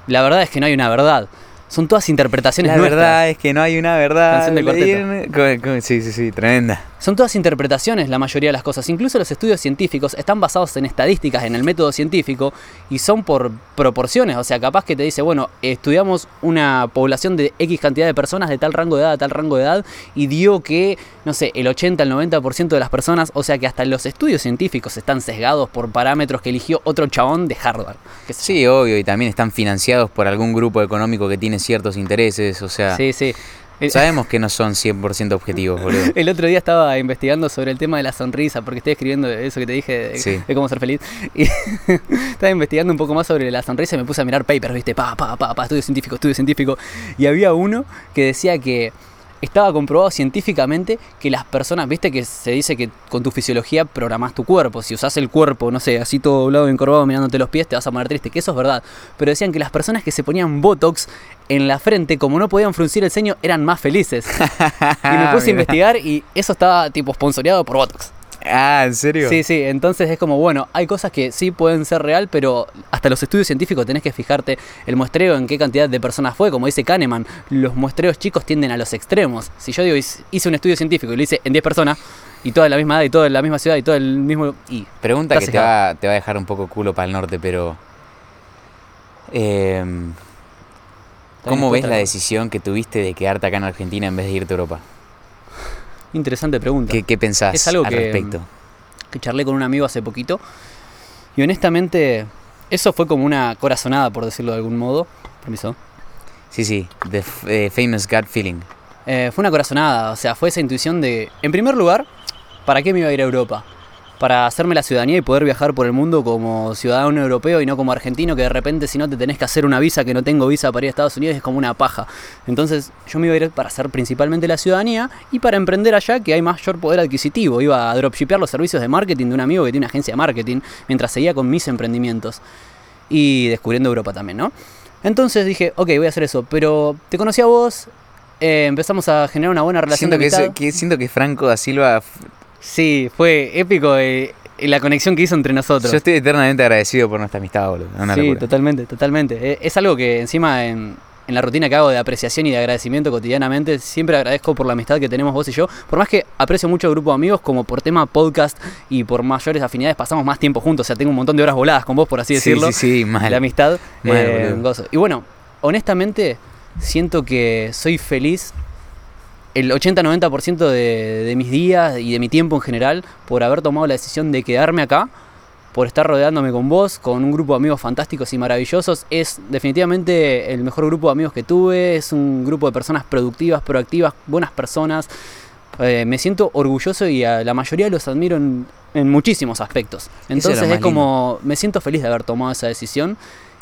la verdad es que no hay una verdad. Son todas interpretaciones La nuestras. verdad es que no hay una verdad. Canción del Sí, sí, sí, tremenda. Son todas interpretaciones la mayoría de las cosas. Incluso los estudios científicos están basados en estadísticas, en el método científico, y son por proporciones. O sea, capaz que te dice, bueno, estudiamos una población de X cantidad de personas de tal rango de edad a tal rango de edad, y dio que, no sé, el 80, el 90% de las personas, o sea que hasta los estudios científicos están sesgados por parámetros que eligió otro chabón de Harvard. Sí, obvio, y también están financiados por algún grupo económico que tiene ciertos intereses, o sea, Sí, sí. El- sabemos que no son 100% objetivos, boludo. El otro día estaba investigando sobre el tema de la sonrisa, porque estoy escribiendo eso que te dije de, Sí. de cómo ser feliz. Y estaba investigando un poco más sobre la sonrisa y me puse a mirar papers, ¿viste? Pa, pa, pa, pa, estudio científico, estudio científico. Y había uno que decía que estaba comprobado científicamente que las personas, viste que se dice que con tu fisiología programás tu cuerpo. Si usás el cuerpo, no sé, así todo doblado y encorvado mirándote los pies, te vas a poner triste. Que eso es verdad. Pero decían que las personas que se ponían Botox en la frente, como no podían fruncir el ceño, eran más felices. Y me puse a investigar y eso estaba tipo sponsoreado por Botox. Ah, ¿en serio? Sí, sí, entonces es como, bueno, hay cosas que sí pueden ser real, pero hasta los estudios científicos tenés que fijarte el muestreo en qué cantidad de personas fue, como dice Kahneman, los muestreos chicos tienden a los extremos. Si yo digo, hice un estudio científico y lo hice en 10 personas, y toda en la misma edad, y toda en la misma ciudad, y todo el mismo... Y Pregunta que te va, te va a dejar un poco culo para el norte, pero... em, ¿Cómo ves la decisión que tuviste de quedarte acá en Argentina en vez de irte a Europa? Interesante pregunta. ¿Qué, qué pensás Es algo al que, respecto? que charlé con un amigo hace poquito. Y honestamente, eso fue como una corazonada, por decirlo de algún modo. Permiso. Sí, sí, the eh, famous gut feeling. Eh, fue una corazonada, o sea, fue esa intuición de, en primer lugar, ¿para qué me iba a ir a Europa? Para hacerme la ciudadanía y poder viajar por el mundo como ciudadano europeo y no como argentino, que de repente si no te tenés que hacer una visa, que no tengo visa para ir a Estados Unidos, es como una paja. Entonces yo me iba a ir para hacer principalmente la ciudadanía y para emprender allá que hay mayor poder adquisitivo. Iba a dropshipear los servicios de marketing de un amigo que tiene una agencia de marketing, mientras seguía con mis emprendimientos. Y descubriendo Europa también, ¿no? Entonces dije, ok, voy a hacer eso, pero te conocí a vos, eh, empezamos a generar una buena relación Siento que, de siento que Franco da Silva... Sí, fue épico eh, la conexión que hizo entre nosotros. Yo estoy eternamente agradecido por nuestra amistad, boludo. Una sí, locura. totalmente, totalmente. Eh, es algo que encima en, en la rutina que hago de apreciación y de agradecimiento cotidianamente, siempre agradezco por la amistad que tenemos vos y yo. Por más que aprecio mucho el grupo de amigos, como por tema podcast y por mayores afinidades, pasamos más tiempo juntos. O sea, tengo un montón de horas voladas con vos, por así Sí, decirlo. sí, sí, mal. La amistad, Mal, eh, gozo. Y bueno, honestamente, siento que soy feliz el 80-90% de, de mis días y de mi tiempo en general por haber tomado la decisión de quedarme acá por estar rodeándome con vos, con un grupo de amigos fantásticos y maravillosos. Es definitivamente el mejor grupo de amigos que tuve, es un grupo de personas productivas, proactivas, buenas personas. Eh, me siento orgulloso y a la mayoría los admiro en, en muchísimos aspectos. Entonces es como, me siento feliz de haber tomado esa decisión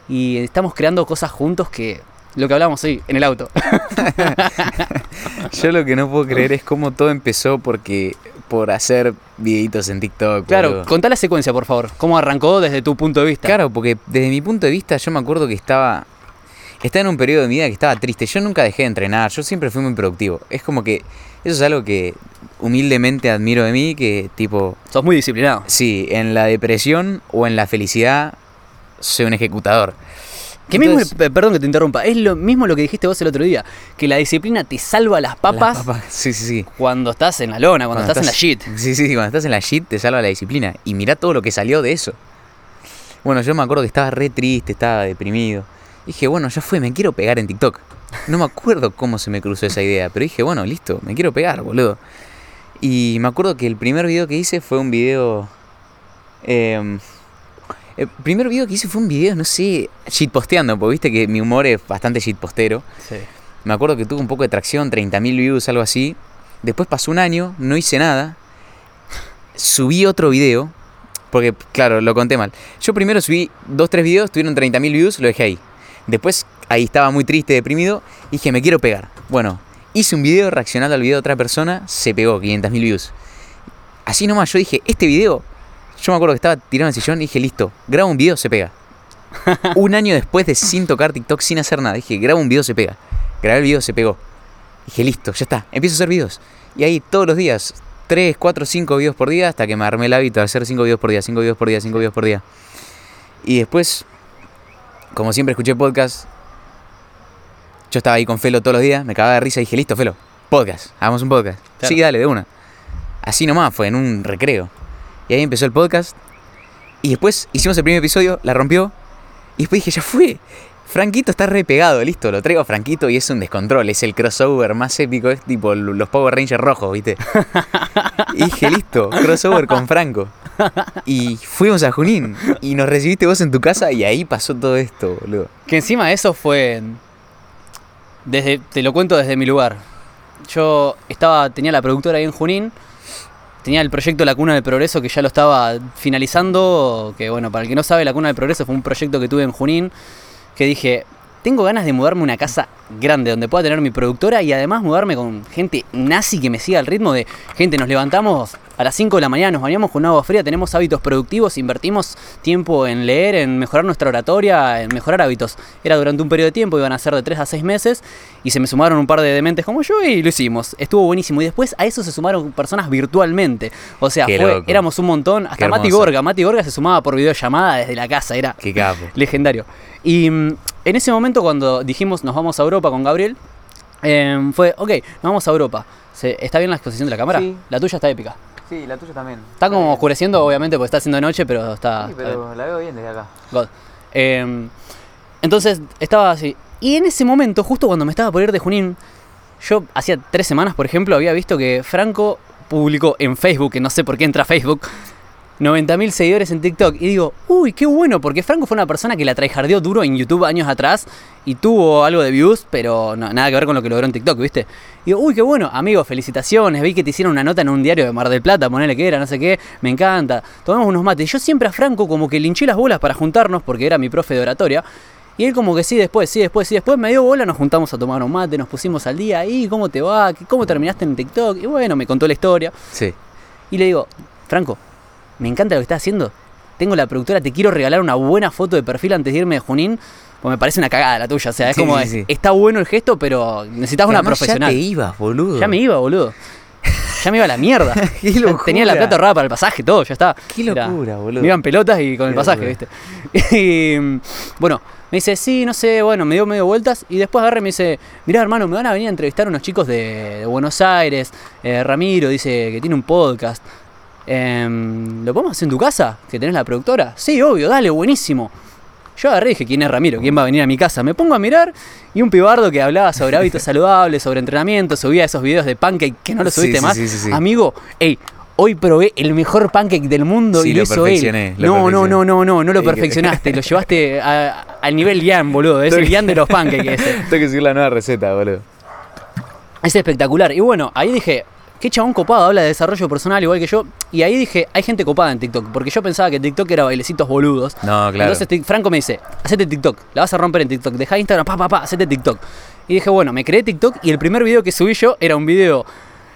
y estamos creando cosas juntos que, lo que hablamos hoy en el auto. Yo lo que no puedo creer es cómo todo empezó porque por hacer videitos en TikTok. claro, boludo. contá la secuencia, por favor. ¿Cómo arrancó desde tu punto de vista? Claro, porque desde mi punto de vista yo me acuerdo que estaba estaba en un periodo de mi vida que estaba triste. Yo nunca dejé de entrenar, yo siempre fui muy productivo. Es como que eso es algo que humildemente admiro de mí, que tipo, Sos muy disciplinado. sí, en la depresión o en la felicidad soy un ejecutador. Que Entonces- mismo, eh, perdón que te interrumpa, es lo mismo lo que dijiste vos el otro día, que la disciplina te salva las papas Las papas, Sí, sí, sí. cuando estás en la lona, cuando, estás, en la shit. Sí, sí, sí, cuando estás en la shit te salva la disciplina. Y mirá todo lo que salió de eso. Bueno, yo me acuerdo que estaba re triste, estaba deprimido. Dije, bueno, ya fue, me quiero pegar en TikTok. No me acuerdo cómo se me cruzó esa idea, pero dije, bueno, listo, me quiero pegar, boludo. Y me acuerdo que el primer video que hice fue un video... em, el primer video que hice fue un video, no sé, shitposteando, porque viste que mi humor es bastante shitpostero. Me acuerdo que tuvo un poco de tracción, 30.000 views, algo así. Después pasó un año, no hice nada. Subí otro video, porque claro, lo conté mal. Yo primero subí dos, tres videos, tuvieron 30.000 views, lo dejé ahí. Después ahí estaba muy triste, deprimido, y dije, me quiero pegar. Bueno, hice un video reaccionando al video de otra persona, se pegó, 500.000 views. Así nomás, yo dije, este video, yo me acuerdo que estaba tirado en el sillón y dije, listo, grabo un video, se pega. un año después de sin tocar TikTok, sin hacer nada, dije, grabo un video, se pega. Grabé el video, se pegó. Dije, listo, ya está, empiezo a hacer videos. Y ahí todos los días, 3, 4, 5 videos por día, hasta que me armé el hábito de hacer 5 videos por día, 5 videos por día, 5 videos por día. Y después, como siempre escuché podcast, yo estaba ahí con Felo todos los días, me cagaba de risa y dije, listo, Felo, podcast, hagamos un podcast. Claro. Sí, dale, de una. Así nomás, fue en un recreo. Y ahí empezó el podcast. Y después hicimos el primer episodio, la rompió. Y después dije, ya fue. Franquito está re pegado, listo, lo traigo a Franquito y es un descontrol. Es el crossover más épico, es tipo los Power Rangers rojos, ¿viste? Y dije, listo, crossover con Franco. Y fuimos a Junín y nos recibiste vos en tu casa y ahí pasó todo esto, boludo. Que encima de eso fue. Desde, te lo cuento desde mi lugar. Yo estaba, tenía la productora ahí en Junín. Tenía el proyecto La Cuna del Progreso que ya lo estaba finalizando. Que bueno, para el que no sabe, La Cuna del Progreso fue un proyecto que tuve en Junín. Que dije, tengo ganas de mudarme a una casa grande donde pueda tener mi productora y además mudarme con gente nazi que me siga al ritmo de gente, nos levantamos a las 5 de la mañana, nos bañamos con agua fría, tenemos hábitos productivos, invertimos tiempo en leer, en mejorar nuestra oratoria, en mejorar hábitos. Era durante un periodo de tiempo, iban a ser de 3 a 6 meses y se me sumaron un par de dementes como yo y lo hicimos. Estuvo buenísimo y después a eso se sumaron personas virtualmente. O sea, fue- éramos un montón, hasta Mati. Gorga, Mati Gorga se sumaba por videollamada desde la casa, era Qué capo. legendario. Y mm, en ese momento cuando dijimos nos vamos a Europa con Gabriel, em, fue, ok, nos vamos a Europa. Se- ¿Está bien la exposición de la cámara? Sí. La tuya está épica. Sí, la tuya también. Está como oscureciendo, obviamente, porque está haciendo noche, pero está... Sí, está pero la veo bien desde acá. God. Em, entonces estaba así. Y en ese momento, justo cuando me estaba por ir de Junín, yo hacía tres semanas, por ejemplo, había visto que Franco publicó en Facebook, que no sé por qué entra a Facebook, 90.000 seguidores en TikTok. Y digo, uy, qué bueno, porque Franco fue una persona que la tryhardeó duro en YouTube años atrás y tuvo algo de views, pero no- nada que ver con lo que logró en TikTok, ¿viste? Y digo, uy, qué bueno, amigo, felicitaciones. Vi que te hicieron una nota en un diario de Mar del Plata, ponele que era, no sé qué, me encanta. Tomemos unos mates. Yo siempre a Franco como que le hinché las bolas para juntarnos, porque era mi profe de oratoria. Y él como que sí, después, sí, después, sí, después me dio bola, nos juntamos a tomar un mate, nos pusimos al día, y cómo te va, ¿Qué- cómo terminaste en TikTok, y bueno, me contó la historia. Sí. Y le digo, Franco, me encanta lo que estás haciendo. Tengo la productora, te quiero regalar una buena foto de perfil antes de irme de Junín. Pues me parece una cagada la tuya. O sea, es Sí, como, sí, sí. está bueno el gesto, pero necesitas una profesional. Ya te ibas, boludo. Ya me iba, boludo. Ya me iba a la mierda. Qué Ya locura. Tenía la plata ahorrada para el pasaje, todo, ya está. Qué Era- locura, boludo. Me iban pelotas y con el pasaje, locura. ¿viste? Y mm, bueno, me dice, sí, no sé, bueno, me dio medio vueltas. Y después agarré y me dice, mirá, hermano, me van a venir a entrevistar unos chicos de, de Buenos Aires. Eh, Ramiro dice que tiene un podcast. Em, ¿Lo podemos hacer en tu casa? ¿Que tenés la productora? Sí, obvio, dale, buenísimo. Yo agarré y dije, ¿quién es Ramiro? ¿Quién va a venir a mi casa? Me pongo a mirar y un pibardo que hablaba sobre hábitos saludables, sobre entrenamiento, subía esos videos de pancake que no los Sí, subiste sí, más. sí, sí, sí. Amigo, ey, hoy probé el mejor pancake del mundo y lo, lo hizo él. perfeccioné, lo No, no, perfeccioné. no, no, no, no lo que- perfeccionaste, lo llevaste a- al nivel Ian, boludo. Es el Ian de los pancakes ese. Tengo que seguir la nueva receta, boludo. Es espectacular. Y bueno, ahí dije, qué chabón copado, habla de desarrollo personal igual que yo. Y ahí dije, hay gente copada en TikTok. Porque yo pensaba que TikTok era bailecitos boludos. No, claro. Entonces Franco me dice, hacete TikTok, la vas a romper en TikTok, deja Instagram, pa, pa, pa, hacete TikTok. Y dije, bueno, me creé TikTok y el primer video que subí yo era un video,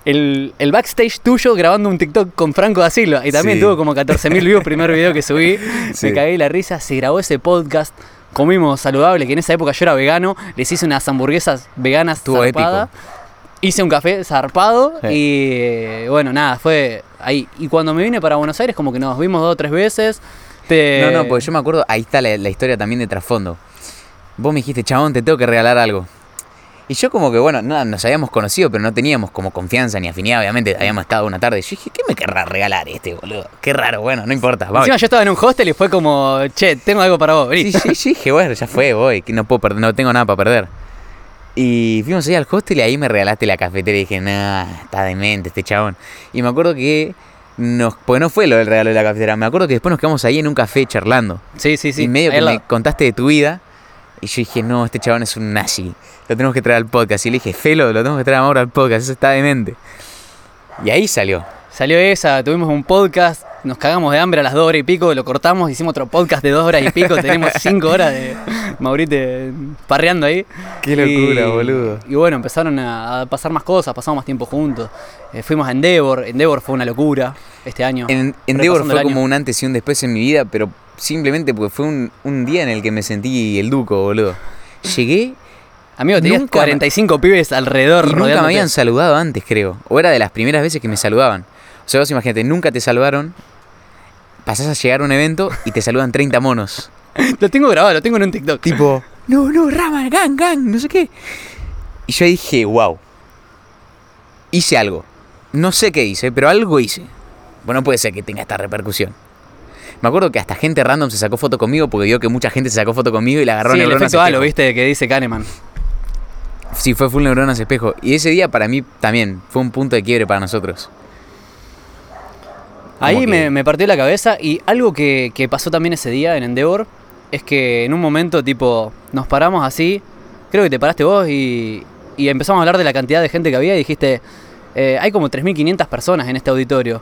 el, el backstage tuyo grabando un TikTok con Franco da Silva. Y también Sí. tuvo como 14.000 views el primer video que subí. Sí. Me cagué la risa, se grabó ese podcast. Comimos saludable, que en esa época yo era vegano, les hice unas hamburguesas veganas Estuvo zarpadas. Hice un café zarpado Sí. y eh, bueno, nada, fue ahí. Y cuando me vine para Buenos Aires, como que nos vimos dos o tres veces. Te... No, no, porque yo me acuerdo, ahí está la, la historia también de trasfondo. Vos me dijiste, chabón, te tengo que regalar algo. Y yo como que, bueno, no, nos habíamos conocido, pero no teníamos como confianza ni afinidad, obviamente, habíamos estado una tarde. Yo dije, ¿qué me querrá regalar este, boludo? Qué raro, bueno, no importa, vamos. Encima yo estaba en un hostel y fue como, che, tengo algo para vos, vení. Sí, sí, sí, dije, bueno, ya fue, voy, que no puedo perder, no tengo nada para perder. Y fuimos ahí al hostel y ahí me regalaste la cafetera y dije, nah, está demente este chabón. Y me acuerdo que nos, porque no fue lo del regalo de la cafetera, me acuerdo que después nos quedamos ahí en un café charlando. Sí, sí, sí. y medio que me contaste de tu vida. Y yo dije, no, este chabón es un nazi. Lo tenemos que traer al podcast. Y le dije, Felo, lo tenemos que traer ahora al podcast. Eso está demente. Y ahí salió. Salió esa, tuvimos un podcast, nos cagamos de hambre a las dos horas y pico, lo cortamos, hicimos otro podcast de dos horas y pico, tenemos cinco horas de Maurite parreando ahí. Qué locura, Y- boludo. Y bueno, empezaron a, a pasar más cosas, pasamos más tiempo juntos. Eh, fuimos a Endeavor, Endeavor fue una locura este año. En Endeavor fue como un antes y un después en mi vida, pero simplemente porque fue un, un día en el que me sentí el duco, boludo. Llegué Amigo, tenías nunca- 45 pibes alrededor y nunca me habían saludado antes, creo. O era de las primeras veces que me saludaban. O sea, vos imagínate, nunca te saludaron. Pasás a llegar a un evento y te saludan 30 monos. Lo tengo grabado, lo tengo en un TikTok. Tipo, no, no, Rama, gang, gang, no sé qué. Y yo dije, wow. Hice algo. No sé qué hice, pero algo hice. Bueno, no puede ser que tenga esta repercusión. Me acuerdo que hasta gente random se sacó foto conmigo porque vio que mucha gente se sacó foto conmigo y la agarró Sí, el neuronas efecto Halo, espejo. viste, que dice Kahneman. Sí, fue full neuronas espejo. Y ese día para mí también fue un punto de quiebre para nosotros. Ahí me, me partió la cabeza y algo que, que pasó también ese día en Endeavor es que en un momento, tipo, nos paramos así, creo que te paraste vos y, y empezamos a hablar de la cantidad de gente que había y dijiste, eh, hay como 3.500 personas en este auditorio.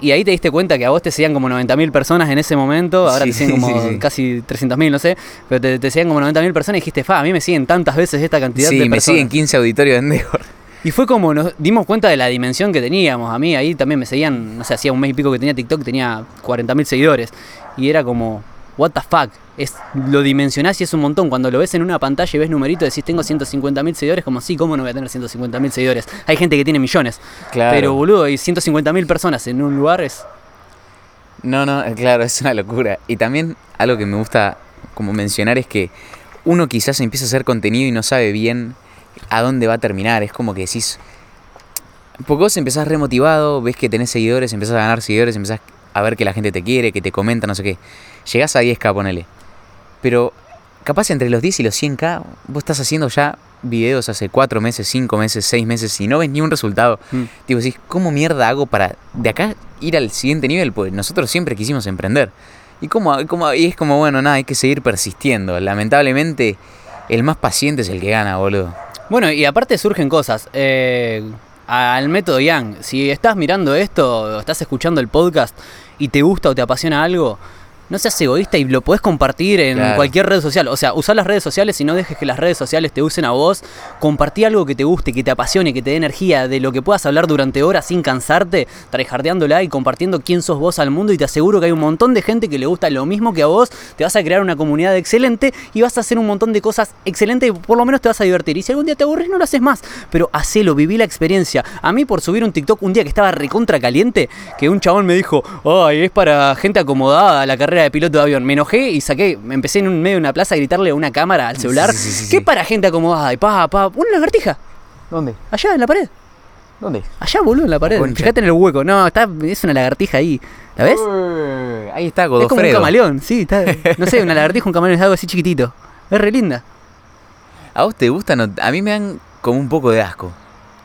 Y ahí te diste cuenta que a vos te seguían como 90.000 personas en ese momento, ahora Sí, te siguen como sí, sí. casi 300.000, no sé, pero te, te seguían como 90.000 personas y dijiste, fa, a mí me siguen tantas veces esta cantidad Sí, de me personas. siguen 15 auditorios de Endeavor. Y fue como nos dimos cuenta de la dimensión que teníamos. A mí ahí también me seguían, no sé, hacía un mes y pico que tenía TikTok, tenía 40.000 seguidores. Y era como, what the fuck. Es, lo dimensionás y es un montón. Cuando lo ves en una pantalla y ves numerito, decís tengo 150.000 seguidores, como sí, ¿cómo no voy a tener 150.000 seguidores? Hay gente que tiene millones. Claro. Pero boludo, hay 150.000 personas en un lugar es... No, no, eh, claro, es una locura. Y también algo que me gusta como mencionar es que uno quizás empieza a hacer contenido y no sabe bien a dónde va a terminar. Es como que decís. Porque vos empezás remotivado, ves que tenés seguidores, empezás a ganar seguidores, empezás a ver que la gente te quiere, que te comenta, no sé qué. Llegás a 10k, ponele. Pero capaz entre los 10 y los 100k, vos estás haciendo ya videos hace 4 meses, 5 meses, 6 meses y no ves ni un resultado. Mm. Tipo, decís, ¿cómo mierda hago para de acá ir al siguiente nivel? Pues nosotros siempre quisimos emprender. Y, cómo, cómo- y es como, bueno, nada, hay que seguir persistiendo. Lamentablemente, el más paciente es el que gana, boludo. Bueno, y aparte surgen cosas. Eh, al método Yang, si estás mirando esto, o estás escuchando el podcast y te gusta o te apasiona algo, no seas egoísta y lo podés compartir en Claro. cualquier red social. O sea, usar las redes sociales y no dejes que las redes sociales te usen a vos. Compartí algo que te guste, que te apasione, que te dé energía, de lo que puedas hablar durante horas sin cansarte, tryhardeándola y compartiendo quién sos vos al mundo. Y te aseguro que hay un montón de gente que le gusta lo mismo que a vos. Te vas a crear una comunidad excelente y vas a hacer un montón de cosas excelentes y por lo menos te vas a divertir. Y si algún día te aburres, no lo haces más. Pero hacelo, viví la experiencia. A mí, por subir un TikTok un día que estaba recontra caliente, que un chabón me dijo, ay, es para gente acomodada a la carrera de piloto de avión. Me enojé y saqué, me empecé en un medio de una plaza a gritarle a una cámara al celular. Sí, sí, sí, sí, ¿Qué para gente acomodada? Y pa, pa, una lagartija. ¿Dónde? Allá en la pared. ¿Dónde? Allá, boludo, en la pared. Concha. Fíjate en el hueco. No, está, es una lagartija ahí. ¿La ves? Ahí está, Es como un Godofredo. camaleón, sí. Está, no sé, una lagartija, un camaleón es algo así chiquitito. Es re linda. ¿A vos te gustan? A mí me dan como un poco de asco.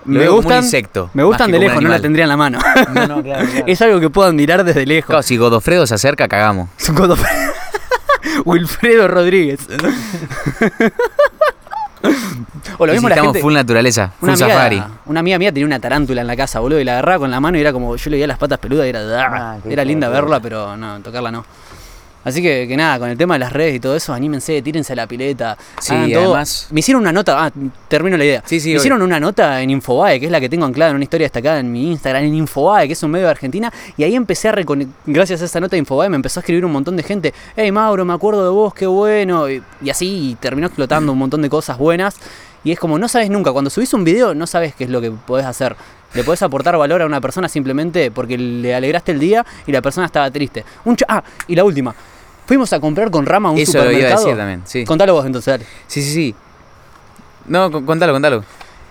Lo me como un gustan, insecto, me gustan de lejos, no la tendría en la mano. No, no, claro, claro. es algo que puedo admirar desde lejos. Claro, si Godofredo se acerca, cagamos. Godofredo. Wilfredo Rodríguez. o lo mismo la Necesitamos gente. full naturaleza, full Una amiga, safari. una amiga mía tenía una tarántula en la casa, boludo, y la agarraba con la mano y era como, yo le veía las patas peludas y era, Ah, era linda verla, pero no, tocarla no. Así que, que nada, con el tema de las redes y todo eso, anímense, tírense a la pileta. Sí, además- Me hicieron una nota, ah, termino la idea. Sí, sí, Me obvio. hicieron una nota en Infobae, que es la que tengo anclada en una historia destacada en mi Instagram, en Infobae, que es un medio de Argentina, y ahí empecé a reconectar, gracias a esa nota de Infobae, me empezó a escribir un montón de gente, hey Mauro, me acuerdo de vos, qué bueno, y, y así y terminó explotando un montón de cosas buenas, y es como, no sabes nunca, cuando subís un video, no sabes qué es lo que podés hacer. Le podés aportar valor a una persona simplemente porque le alegraste el día y la persona estaba triste. Un cha- ah, y la última. Fuimos a comprar con Rama a un Eso lo iba a supermercado. decir también, sí. Contalo vos entonces, dale. Sí, sí, sí. No, contalo, contalo.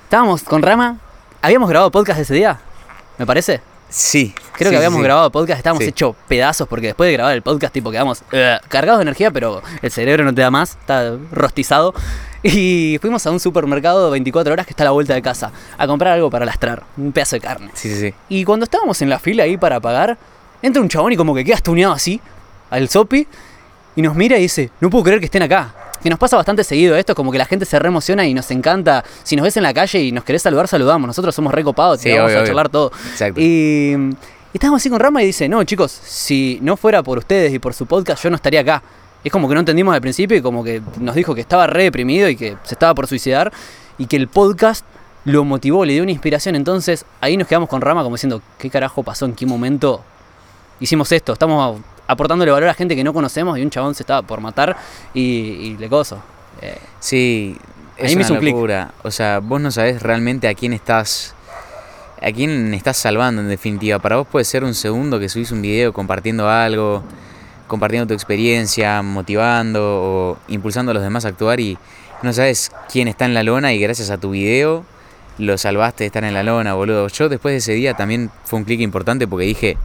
Estábamos con Rama. ¿Habíamos grabado podcast ese día? ¿Me parece? Sí. Creo sí, que habíamos sí. grabado podcast, estábamos Sí. hechos pedazos porque después de grabar el podcast, tipo, quedamos eh, cargados de energía, pero el cerebro no te da más, está rostizado. Y fuimos a un supermercado 24 horas que está a la vuelta de casa a comprar algo para lastrar, un pedazo de carne. Sí, sí, sí. Y cuando estábamos en la fila ahí para pagar, entra un chabón y como que queda estuneado así, al sopi, y nos mira y dice, no puedo creer que estén acá. Que nos pasa bastante seguido esto, como que la gente se reemociona y nos encanta. Si nos ves en la calle y nos querés saludar, saludamos. Nosotros somos recopados, Sí, y vamos obvio, a obvio. charlar todo. Exacto. Y, y estábamos así con Rama y dice, no chicos, si no fuera por ustedes y por su podcast, yo no estaría acá. Es como que no entendimos al principio y como que nos dijo que estaba re deprimido y que se estaba por suicidar y que el podcast lo motivó, le dio una inspiración. Entonces ahí nos quedamos con Rama como diciendo, ¿qué carajo pasó? ¿En qué momento hicimos esto? Estamos aportándole valor a gente que no conocemos y un chabón se estaba por matar y, y le coso. Eh, Sí, es me una un clic. locura. O sea, vos no sabés realmente a quién estás. A quién estás salvando en definitiva. Para vos puede ser un segundo que subís un video compartiendo algo, compartiendo tu experiencia, motivando o impulsando a los demás a actuar y no sabes quién está en la lona y gracias a tu video lo salvaste de estar en la lona, boludo. Yo después de ese día también fue un clic importante porque dije,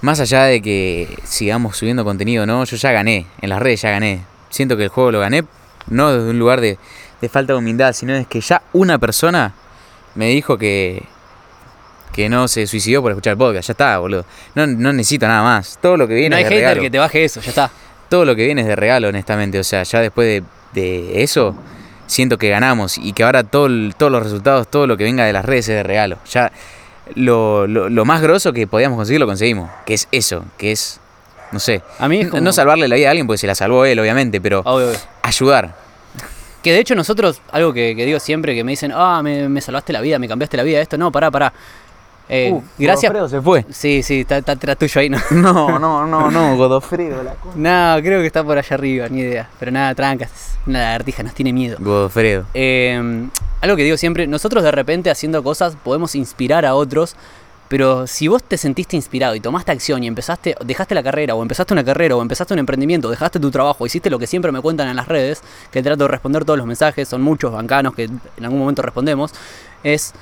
más allá de que sigamos subiendo contenido, no, yo ya gané, en las redes ya gané. Siento que el juego lo gané, no desde un lugar de, de falta de humildad, sino es que ya una persona me dijo que, que no se suicidó por escuchar el podcast. Ya está, boludo. No, no necesito nada más. Todo lo que viene no hay es de hater regalo. que te baje eso, ya está. Todo lo que viene es de regalo, honestamente. O sea, ya después de, de eso, siento que ganamos y que ahora todo el- todos los resultados, todo lo que venga de las redes es de regalo. Ya lo, lo, lo más grosso que podíamos conseguir lo conseguimos. Que es eso, que es, no sé, A mí no- como- no salvarle la vida a alguien porque se la salvó él, obviamente, pero Obvio, obvio. ayudar. Que de hecho nosotros, algo que, que digo siempre, que me dicen, ah, me, me salvaste la vida, me cambiaste la vida, esto, no, pará, pará. Eh, gracias. se fue. Sí, sí, está, está atrás tuyo ahí, ¿no? No, no, no, no, Godofredo, la no, creo que está por allá arriba, ni idea. Pero nada, trancas, una lagartija, nos tiene miedo. Godofredo. Eh, algo que digo siempre, nosotros de repente haciendo cosas podemos inspirar a otros, pero si vos te sentiste inspirado y tomaste acción y empezaste, dejaste la carrera o empezaste una carrera o empezaste un emprendimiento, dejaste tu trabajo, hiciste lo que siempre me cuentan en las redes, que trato de responder todos los mensajes, son muchos bancanos que en algún momento respondemos, es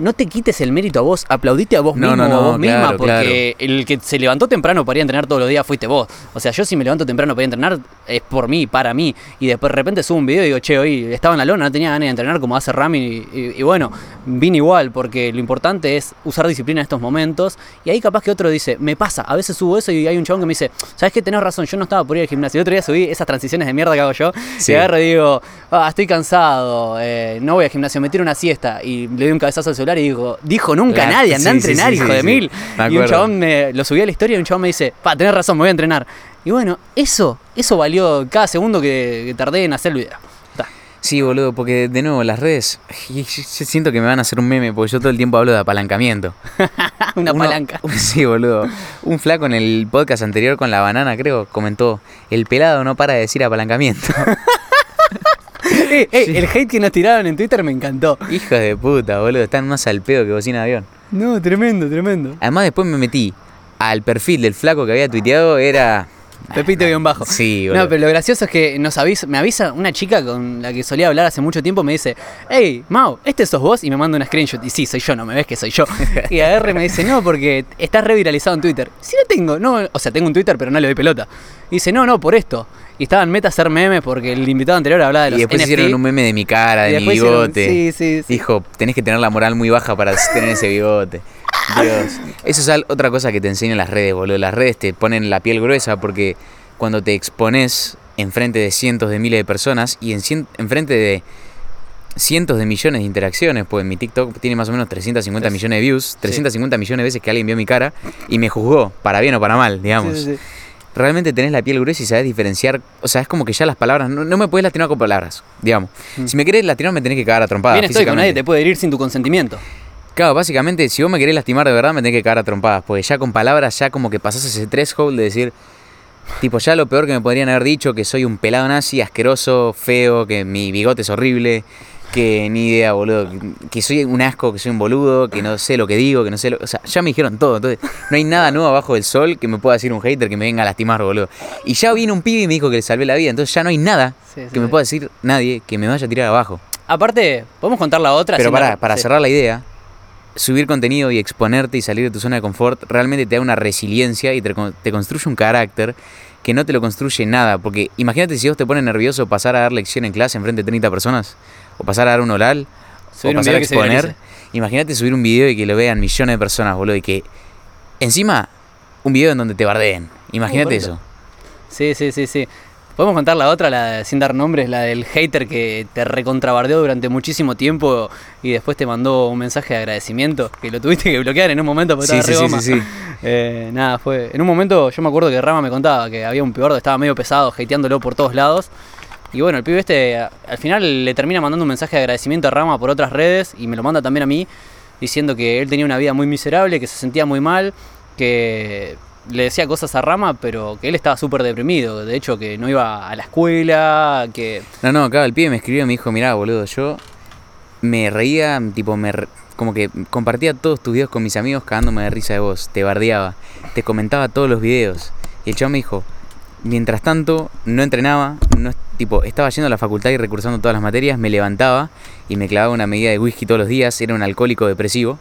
no te quites el mérito a vos, aplaudite a vos No, mismo no, a vos misma, claro, porque el que se levantó temprano para ir a entrenar todos los días fuiste vos. O sea, yo si me levanto temprano para ir a entrenar es por mí, para mí. Y después de repente subo un video y digo, che, hoy estaba en la lona, no tenía ganas de entrenar como hace Rami. Y, y- y bueno, vine igual, porque lo importante es usar disciplina en estos momentos. Y ahí capaz que otro dice, me pasa, a veces subo eso y hay un chabón que me dice, ¿sabes qué? Tenés razón, yo no estaba por ir al gimnasio. El otro día subí esas transiciones de mierda que hago yo. Sí. Y agarro y digo, ah, estoy cansado, eh, no voy al gimnasio, me tiro una siesta. Y le doy un cabezazo al celular y digo, dijo nunca La- nadie, anda a sí, entrenar, sí, hijo de mil. Y un chabón me lo subí a la historia y un chabón me dice, pa, tenés razón, me voy a entrenar. Y bueno, eso, eso valió cada segundo que, que tardé en hacer el video. Ta. Sí, boludo, porque de nuevo las redes, yo siento que me van a hacer un meme, porque yo todo el tiempo hablo de apalancamiento. Una Uno- palanca. Sí, boludo. Un flaco en el podcast anterior con la banana, creo, comentó, el pelado no para de decir apalancamiento. Eh, El hate que nos tiraron en Twitter me encantó. Hijo de puta, boludo, están más al pedo que bocina de avión. No, tremendo, tremendo. Además después me metí al perfil del flaco que había tuiteado, era... Pepito bien bajo. Sí, boludo. No, pero lo gracioso es que nos avisa, me avisa una chica con la que solía hablar hace mucho tiempo, me dice, hey, Mau, ¿este sos vos? Y me manda una screenshot. Y sí, soy yo, no me ves que soy yo. Y agarre y me dice, no, porque estás reviralizado en Twitter. Si no tengo, no, o sea, tengo un Twitter, pero no le doy pelota. Y dice, no, no, por esto. Y estaban meta a hacer memes porque el invitado anterior hablaba de los Y después NFT. hicieron un meme de mi cara, de mi hicieron- bigote. sí, sí, sí. Dijo, tenés que tener la moral muy baja para tener ese bigote. Dios. Eso es al- otra cosa que te enseñan las redes, boludo. Las redes te ponen la piel gruesa porque cuando te expones enfrente de cientos de miles de personas y en cien- enfrente de cientos de millones de interacciones, pues mi TikTok tiene más o menos 350 Tres- millones de views, 350 millones de veces que alguien vio mi cara y me juzgó, para bien o para mal, digamos. Realmente tenés la piel gruesa y sabes diferenciar. O sea, es como que ya las palabras. No, no me puedes lastimar con palabras, digamos. Mm. Si me querés lastimar, me tenés que cagar a trompadas. Bien estoy, nadie físicamente. te puede herir sin tu consentimiento. Claro, básicamente, si vos me querés lastimar de verdad, me tenés que cagar a trompadas. Porque ya con palabras, ya como que pasás ese threshold de decir. Tipo, ya lo peor que me podrían haber dicho, que soy un pelado nazi, asqueroso, feo, que mi bigote es horrible, que ni idea, boludo, que- soy un asco, que soy un boludo, que no sé lo que digo, que no sé lo... O sea, ya me dijeron todo, entonces no hay nada nuevo abajo del sol que me pueda decir un hater que me venga a lastimar, boludo. Y ya vino un pibe y me dijo que le salvé la vida, entonces ya no hay nada Sí, sí, que me pueda decir nadie que me vaya a tirar abajo. Aparte, podemos contar la otra. Pero para, para cerrar la idea, subir contenido y exponerte y salir de tu zona de confort realmente te da una resiliencia y te, te construye un carácter que no te lo construye nada. Porque imagínate si vos te pones nervioso pasar a dar lección en clase en frente de 30 personas, o pasar a dar un oral, Subir o pasar a exponer. Imagínate subir un video y que lo vean millones de personas, boludo, y que encima un video en donde te bardeen. Imagínate eso. Sí, sí, sí, sí. Podemos contar la otra, la de- sin dar nombres, la del hater que te recontrabardeó durante muchísimo tiempo y después te mandó un mensaje de agradecimiento, que lo tuviste que bloquear en un momento porque Sí, estaba sí, re sí, goma. sí, sí. Eh, nada, fue. En un momento yo me acuerdo que Rama me contaba que había un peor, estaba medio pesado, hateándolo por todos lados. Y bueno, el pibe este al final le termina mandando un mensaje de agradecimiento a Rama por otras redes y me lo manda también a mí, diciendo que él tenía una vida muy miserable, que se sentía muy mal, que le decía cosas a Rama, pero que él estaba súper deprimido. De hecho, que no iba a la escuela, que. No, no, claro, el pibe me escribió y me dijo, mirá, boludo, yo me reía, tipo, me re- como que compartía todos tus videos con mis amigos cagándome de risa de vos, te bardeaba, te comentaba todos los videos. Y el chavo me dijo, mientras tanto, no entrenaba, no, tipo, estaba yendo a la facultad y recursando todas las materias, me levantaba y me clavaba una medida de whisky todos los días, era un alcohólico depresivo.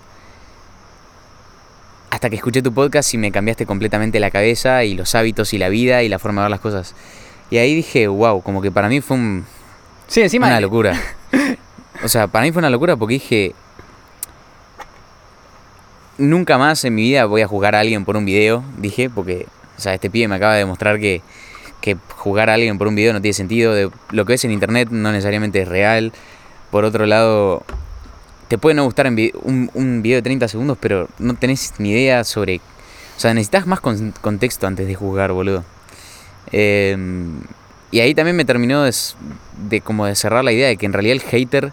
Hasta que escuché tu podcast y me cambiaste completamente la cabeza y los hábitos y la vida y la forma de ver las cosas. Y ahí dije, wow, como que para mí fue un, Sí, encima. una locura. O sea, para mí fue una locura porque dije. Nunca más en mi vida voy a juzgar a alguien por un video, dije, porque, o sea, este pibe me acaba de demostrar que, que jugar a alguien por un video no tiene sentido. De, lo que ves en internet no necesariamente es real. Por otro lado, te puede no gustar en un, un video de 30 segundos, pero no tenés ni idea sobre. O sea, necesitas más con- contexto antes de juzgar, boludo. Eh, y ahí también me terminó de como de cerrar la idea de que en realidad el hater,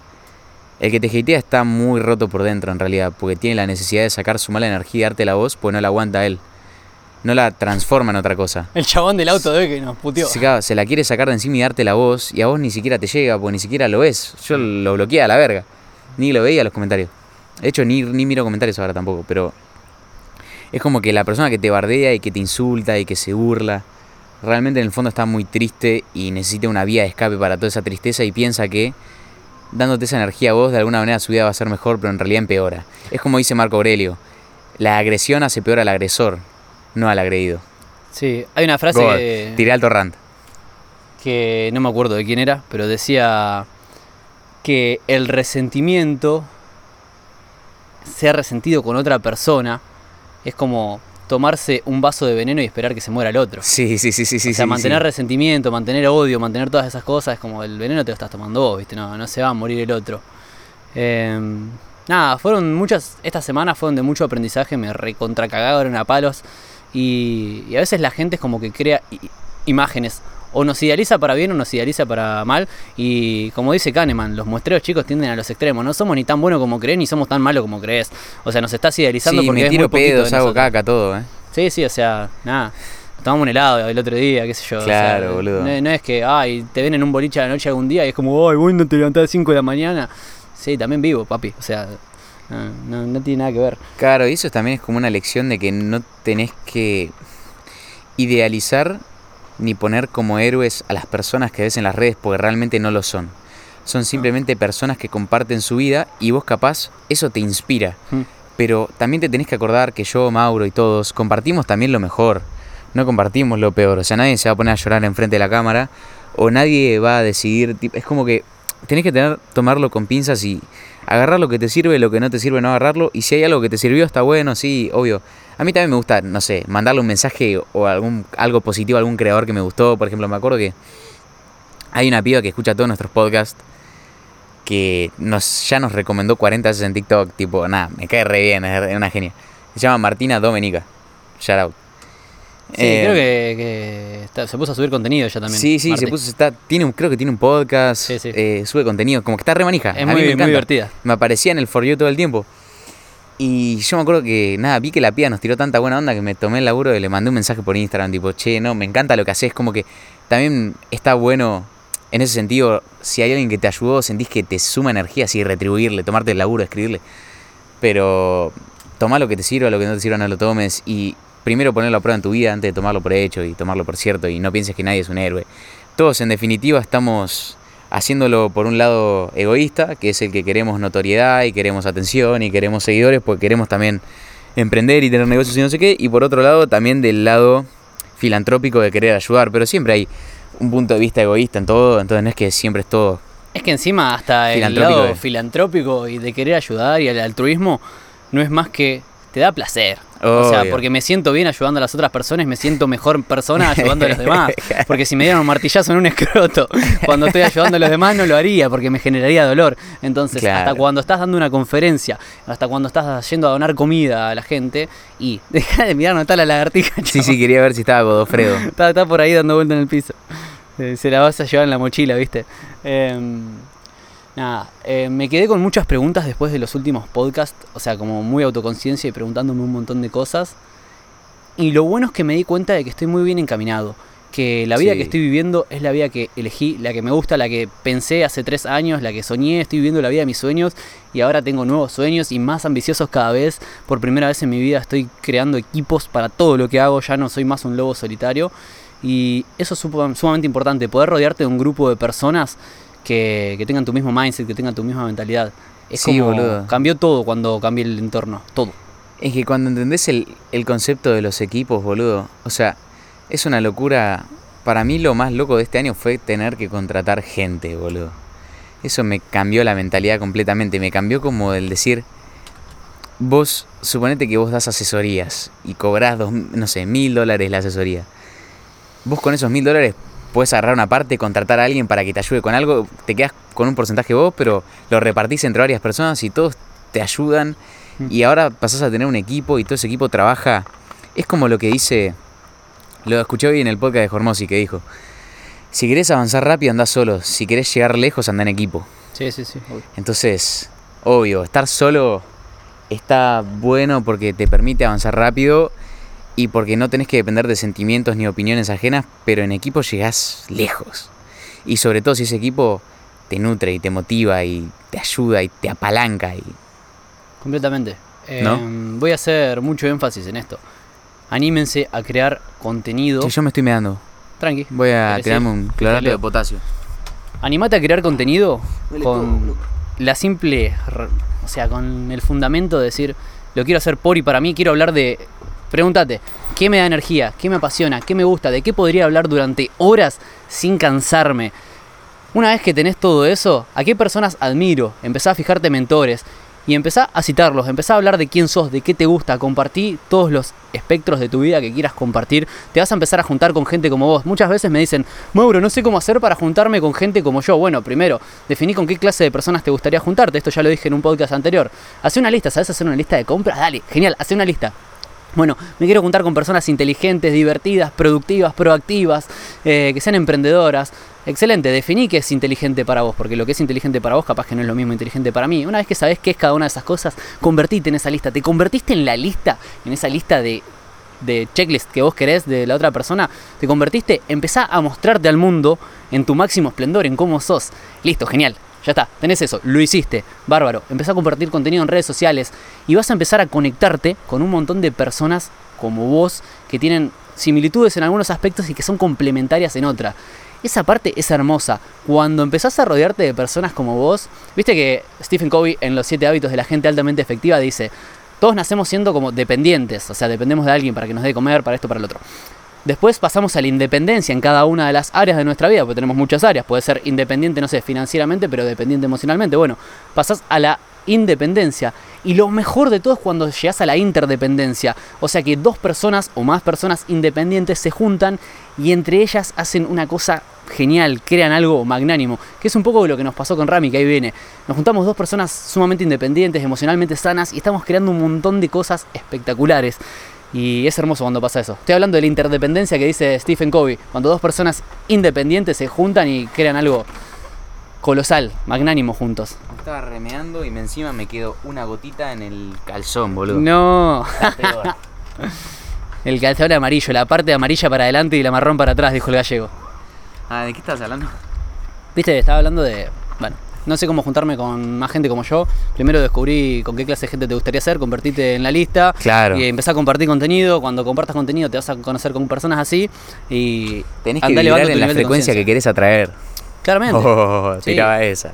el que te hatea está muy roto por dentro en realidad, porque tiene la necesidad de sacar su mala energía y darte la voz, pues no la aguanta él. No la transforma en otra cosa. El chabón del auto de que nos puteó. Se, se la quiere sacar de encima y darte la voz, y a vos ni siquiera te llega, porque ni siquiera lo ves. Yo lo bloqueé a la verga. Ni lo veía los comentarios. De hecho, ni, ni miro comentarios ahora tampoco, pero es como que la persona que te bardea y que te insulta y que se burla, realmente en el fondo está muy triste y necesita una vía de escape para toda esa tristeza y piensa que dándote esa energía a vos, de alguna manera su vida va a ser mejor, pero en realidad empeora. Es como dice Marco Aurelio, la agresión hace peor al agresor, no al agredido. Sí, hay una frase God, que, Tiré alto rant. que no me acuerdo de quién era, pero decía que el resentimiento, ser resentido con otra persona, es como tomarse un vaso de veneno y esperar que se muera el otro. Sí, sí, sí, sí, sí. o sea, sí, mantener sí. resentimiento, mantener odio, mantener todas esas cosas, es como el veneno te lo estás tomando vos, ¿viste? No, no se va a morir el otro. Eh, nada, fueron muchas, estas semanas fueron de mucho aprendizaje, me recontracagaron a palos y, y a veces la gente es como que crea imágenes. O nos idealiza para bien o nos idealiza para mal. Y como dice Kahneman, los muestreos chicos tienden a los extremos. No somos ni tan buenos como crees, ni somos tan malos como crees. O sea, nos estás idealizando Sí, porque me es muy tiro pedos, hago caca, todo, ¿eh? Sí, sí, o sea, nada. Tomamos un helado el otro día, qué sé yo. o sea, Claro, boludo. No, no es que, ay, te ven en un boliche a la noche algún día y es como, ay, vos no te levantás a las 5 de la mañana. Sí, también vivo, papi. O sea, no, no, no tiene nada que ver. Claro, y eso también es como una lección de que no tenés que idealizar ni poner como héroes a las personas que ves en las redes porque realmente no lo son. Son simplemente personas que comparten su vida y vos capaz eso te inspira. Mm. Pero también te tenés que acordar que yo, Mauro y todos compartimos también lo mejor. no compartimos lo peor. O sea, nadie se va a poner a llorar enfrente de la cámara o nadie va a decidir. Es como que tenés que tener, tomarlo con pinzas y agarrar lo que te sirve, lo que no te sirve, no agarrarlo. Y si hay algo que te sirvió, está bueno, sí, obvio. A mí también me gusta, no sé, mandarle un mensaje o algún, algo positivo a algún creador que me gustó. Por ejemplo, me acuerdo que hay una piba que escucha todos nuestros podcasts que nos, ya nos recomendó 40 veces en TikTok. Tipo, nada, me cae re bien, es una genia. Se llama Martina Domenica. Shout out. Sí, Eh, creo que, que está- se puso a subir contenido ya también. Sí, sí, se puso, está, tiene un, creo que tiene un podcast, Sí, sí. eh, sube contenido, como que está re manija. Es a mí muy- me muy encanta. divertida. Me aparecía en el For You todo el tiempo. Y yo me acuerdo que, nada, vi que la piba nos tiró tanta buena onda que me tomé el laburo y le mandé un mensaje por Instagram, tipo, che, no, me encanta lo que haces, como que también está bueno, en ese sentido, si hay alguien que te ayudó, sentís que te suma energía, así, retribuirle, tomarte el laburo, escribirle. Pero toma lo que te sirva, lo que no te sirva no lo tomes y primero ponerlo a prueba en tu vida antes de tomarlo por hecho y tomarlo por cierto y no pienses que nadie es un héroe. Todos en definitiva estamos haciéndolo por un lado egoísta, que es el que queremos notoriedad y queremos atención y queremos seguidores, porque queremos también emprender y tener negocios y no sé qué, y por otro lado también del lado filantrópico de querer ayudar, pero siempre hay un punto de vista egoísta en todo, entonces no es que siempre es todo Es que encima hasta el lado filantrópico y de querer ayudar y el altruismo no es más que te da placer. O sea, porque me siento bien ayudando a las otras personas, me siento mejor persona ayudando a los demás. Porque si me dieran un martillazo en un escroto cuando estoy ayudando a los demás no lo haría porque me generaría dolor. Entonces, Claro. hasta cuando estás dando una conferencia, hasta cuando estás yendo a donar comida a la gente y deja de mirar no está la lagartija. Sí, sí, quería ver si estaba Godofredo. Está, está por ahí dando vuelta en el piso. Eh, se la vas a llevar en la mochila, ¿viste? Em, nada, eh, me quedé con muchas preguntas después de los últimos podcasts, o sea, como muy autoconciencia y preguntándome un montón de cosas. Y lo bueno es que me di cuenta de que estoy muy bien encaminado. Que la vida Sí. que estoy viviendo es la vida que elegí, la que me gusta, la que pensé hace tres años, la que soñé, estoy viviendo la vida de mis sueños y ahora tengo nuevos sueños y más ambiciosos cada vez. Por primera vez en mi vida estoy creando equipos para todo lo que hago, ya no soy más un lobo solitario. Y eso es sumamente importante, poder rodearte de un grupo de personas que, que tengan tu mismo mindset, que tengan tu misma mentalidad. Es Sí, como boludo. cambió todo cuando cambié el entorno, todo. Es que cuando entendés el, el concepto de los equipos, boludo, o sea, es una locura. Para mí lo más loco de este año fue tener que contratar gente, boludo. Eso me cambió la mentalidad completamente. Me cambió como el decir, vos, suponete que vos das asesorías y cobrás, dos, no sé, mil dólares la asesoría. Vos con esos mil dólares puedes agarrar una parte, contratar a alguien para que te ayude con algo, te quedas con un porcentaje vos, pero lo repartís entre varias personas y todos te ayudan. Mm. Y ahora pasás a tener un equipo y todo ese equipo trabaja. Es como lo que dice, lo escuché hoy en el podcast de Hormosi que dijo, si querés avanzar rápido andá solo, si querés llegar lejos anda en equipo. Sí, sí, sí. obvio. Entonces, obvio, estar solo está bueno porque te permite avanzar rápido y porque no tenés que depender de sentimientos ni opiniones ajenas, pero en equipo llegás lejos. Y sobre todo si ese equipo te nutre y te motiva y te ayuda y te apalanca y Completamente. ¿No? Em, voy a hacer mucho énfasis en esto. Anímense a crear contenido. Che, yo me estoy medando. Tranqui. Voy a ¿Querés tirarme ir? un clorato de potasio. Animate a crear contenido con la simple, o sea, con el fundamento de decir, lo quiero hacer por y para mí, quiero hablar de, pregúntate, ¿qué me da energía? ¿Qué me apasiona? ¿Qué me gusta? ¿De qué podría hablar durante horas sin cansarme? Una vez que tenés todo eso, ¿a qué personas admiro? Empezá a fijarte mentores y empezá a citarlos, empezá a hablar de quién sos, de qué te gusta, compartí todos los espectros de tu vida que quieras compartir. Te vas a empezar a juntar con gente como vos. Muchas veces me dicen, Mauro, no sé cómo hacer para juntarme con gente como yo. Bueno, primero, definí con qué clase de personas te gustaría juntarte. Esto ya lo dije en un podcast anterior. Hacé una lista, ¿sabes hacer una lista de compras? Dale, genial, hacé una lista. Bueno, me quiero juntar con personas inteligentes, divertidas, productivas, proactivas, eh, que sean emprendedoras. Excelente, definí qué es inteligente para vos, porque lo que es inteligente para vos capaz que no es lo mismo inteligente para mí. Una vez que sabés qué es cada una de esas cosas, convertite en esa lista. Te convertiste en la lista, en esa lista de, de checklist que vos querés de la otra persona. Te convertiste, empezá a mostrarte al mundo en tu máximo esplendor, en cómo sos. Listo, genial. Ya está, tenés eso, lo hiciste, bárbaro. Empezá a compartir contenido en redes sociales y vas a empezar a conectarte con un montón de personas como vos que tienen similitudes en algunos aspectos y que son complementarias en otra. Esa parte es hermosa. Cuando empezás a rodearte de personas como vos, viste que Stephen Covey en Los 7 hábitos de la gente altamente efectiva dice, todos nacemos siendo como dependientes, o sea, dependemos de alguien para que nos dé comer, para esto, para el otro. Después pasamos a la independencia en cada una de las áreas de nuestra vida, porque tenemos muchas áreas. Puede ser independiente, no sé, financieramente, pero dependiente emocionalmente. Bueno, pasás a la independencia. Y lo mejor de todo es cuando llegas a la interdependencia. O sea que dos personas o más personas independientes se juntan y entre ellas hacen una cosa genial, crean algo magnánimo. Que es un poco lo que nos pasó con Rami, que ahí viene. Nos juntamos dos personas sumamente independientes, emocionalmente sanas y estamos creando un montón de cosas espectaculares. Y es hermoso cuando pasa eso. Estoy hablando de la interdependencia que dice Stephen Covey. Cuando dos personas independientes se juntan y crean algo colosal, magnánimo juntos. Estaba remeando y me encima me quedó una gotita en el calzón, boludo. No. Está peor. El calzón amarillo, la parte amarilla para adelante y la marrón para atrás, dijo el gallego. ah, ¿de qué estás hablando? Viste, estaba hablando de. Bueno, no sé cómo juntarme con más gente como yo. Primero descubrí con qué clase de gente te gustaría ser, convertirte en la lista. Claro. Y empezar a compartir contenido. Cuando compartas contenido te vas a conocer con personas así. Y. Tenés que vibrar en la frecuencia que querés atraer. Claramente. Oh, Sí. tiraba esa.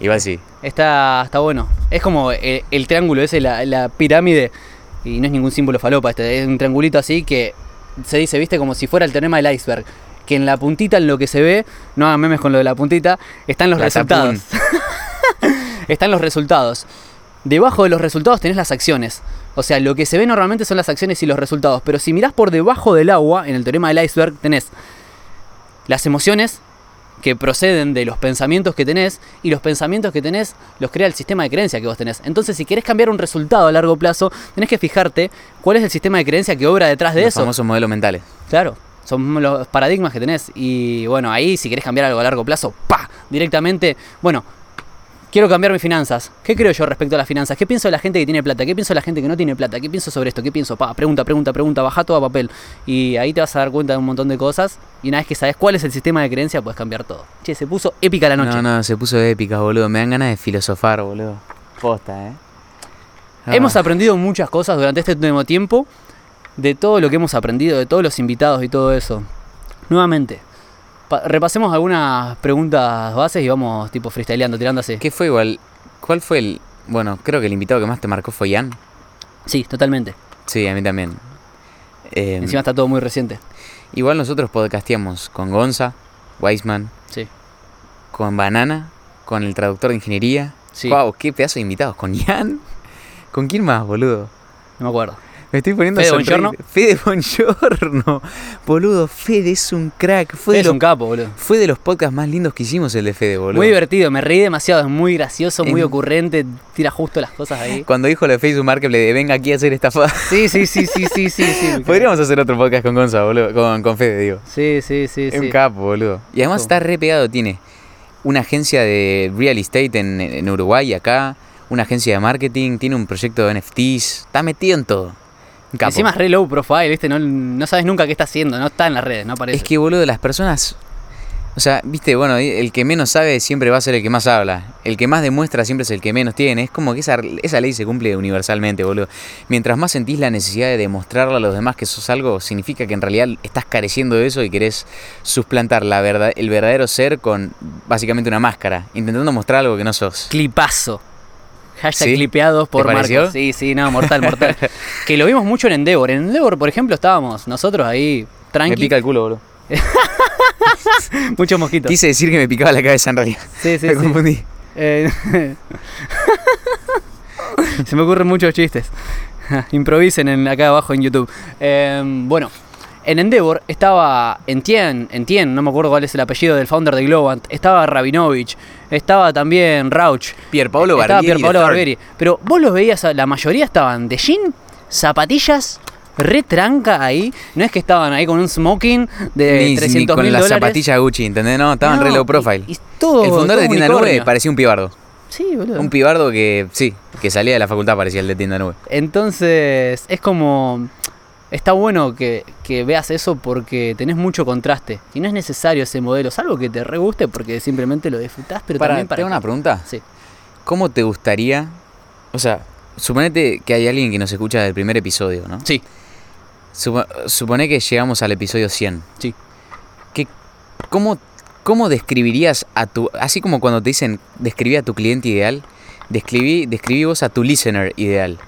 Igual sí. Está, está bueno. Es como el, el triángulo ese, la, la pirámide. Y no es ningún símbolo falopa este. Es un triangulito así que se dice, viste, como si fuera el teorema del iceberg. Que en la puntita, en lo que se ve, no hagan memes con lo de la puntita, están los La resultados. están los resultados. Debajo de los resultados tenés las acciones. O sea, lo que se ve normalmente son las acciones y los resultados. Pero si mirás por debajo del agua, en el teorema del iceberg, tenés las emociones que proceden de los pensamientos que tenés y los pensamientos que tenés los crea el sistema de creencia que vos tenés. Entonces, si querés cambiar un resultado a largo plazo, tenés que fijarte cuál es el sistema de creencia que obra detrás de Los eso. famosos modelos mentales. Claro, son los paradigmas que tenés. Y bueno, ahí si querés cambiar algo a largo plazo, ¡pa! Directamente, bueno, quiero cambiar mis finanzas. ¿Qué creo yo respecto a las finanzas? ¿Qué pienso de la gente que tiene plata? ¿Qué pienso de la gente que no tiene plata? ¿Qué pienso sobre esto? ¿Qué pienso? Pa, pregunta, pregunta, pregunta, baja todo a papel. Y ahí te vas a dar cuenta de un montón de cosas. Y una vez que sabes cuál es el sistema de creencia, puedes cambiar todo. Che, se puso épica la noche. No, no, se puso épica, boludo. Me dan ganas de filosofar, boludo. Posta, eh. Ah. Hemos aprendido muchas cosas durante este último tiempo, de todo lo que hemos aprendido, de todos los invitados y todo eso. Nuevamente, pa- repasemos algunas preguntas bases y vamos tipo freestyleando, tirando así. ¿Qué fue igual? ¿Cuál fue el...? Bueno, creo que el invitado que más te marcó fue Ian. Sí, totalmente. Sí, a mí también. Eh, Encima está todo muy reciente. Igual nosotros podcasteamos con Gonza, Weisman, Sí. con Banana, con el traductor de ingeniería. Sí. Wow, qué pedazo de invitados. ¿Con Ian? ¿Con quién más, boludo? No me acuerdo. Me estoy poniendo Fede. Bongiorno. Fede Bongiorno. Boludo, Fede es un crack. Fue, de es los, un capo, boludo. fue de los podcasts más lindos que hicimos el de Fede, boludo. Muy divertido, me reí demasiado, es muy gracioso, muy En- ocurrente, tira justo las cosas ahí. Cuando dijo lo de Facebook Marketplace de venga aquí a hacer estafa. Sí, sí, sí, sí, sí, sí, sí. Podríamos hacer otro podcast con Gonza, boludo. Con, con Fede, digo. Sí, sí, sí, Es sí. un capo, boludo. Y además está re pegado, tiene una agencia de real estate en, en Uruguay acá, una agencia de marketing, tiene un proyecto de NFTs, está metido en todo. Capo. Encima es re low profile, ¿viste? No, no sabes nunca qué está haciendo, no está en las redes, no aparece. es que, boludo, las personas... O sea, viste, bueno, el que menos sabe siempre va a ser el que más habla. El que más demuestra siempre es el que menos tiene. Es como que esa, esa ley se cumple universalmente, boludo. Mientras más sentís la necesidad de demostrarle a los demás que sos algo, significa que en realidad estás careciendo de eso y querés suplantar la verdad, el verdadero ser con básicamente una máscara, intentando mostrar algo que no sos. Clipazo. Hashtag ¿Sí? clipeados por ¿Te? Marcos. Sí, sí, no, mortal, mortal. que lo vimos mucho en Endeavor. En Endeavor, por ejemplo, estábamos nosotros ahí, Me tranqui, pica el culo, boludo. muchos mosquitos. Quise decir que me picaba la cabeza en realidad. Sí, sí, me sí. confundí. Eh, Se me ocurren muchos chistes. Improvisen en, acá abajo en YouTube. Eh, bueno, en Endeavor estaba Entien, Entien, no me acuerdo cuál es el apellido del founder de Globant. Estaba Rabinovich, estaba también Rauch. Pierpaolo estaba Barbieri. Pierpaolo the third. Barbieri. Pero vos los veías, la mayoría estaban de jean, zapatillas, retranca ahí. No es que estaban ahí con un smoking de Ni, ni 300 con mil las dólares. zapatillas Gucci, ¿entendés? No, estaban No, re low profile. y- y todo- el fundador todo de Tienda Nube parecía un pibardo. Sí, boludo. Un pibardo que, sí, que salía de la facultad parecía el de Tienda Nube. Entonces, es como. Está bueno que, que veas eso porque tenés mucho contraste. Y no es necesario ese modelo, salvo que te re guste porque simplemente lo disfrutás, pero Para, también para. ¿te hago una que- pregunta? Sí. ¿Cómo te gustaría, o sea, suponete que hay alguien que nos escucha del primer episodio, ¿no? Sí, Supo- supone que llegamos al episodio 100. sí. ¿Qué, cómo, ¿Cómo describirías a tu, así como cuando te dicen describí a tu cliente ideal, describí, describí vos a tu listener ideal?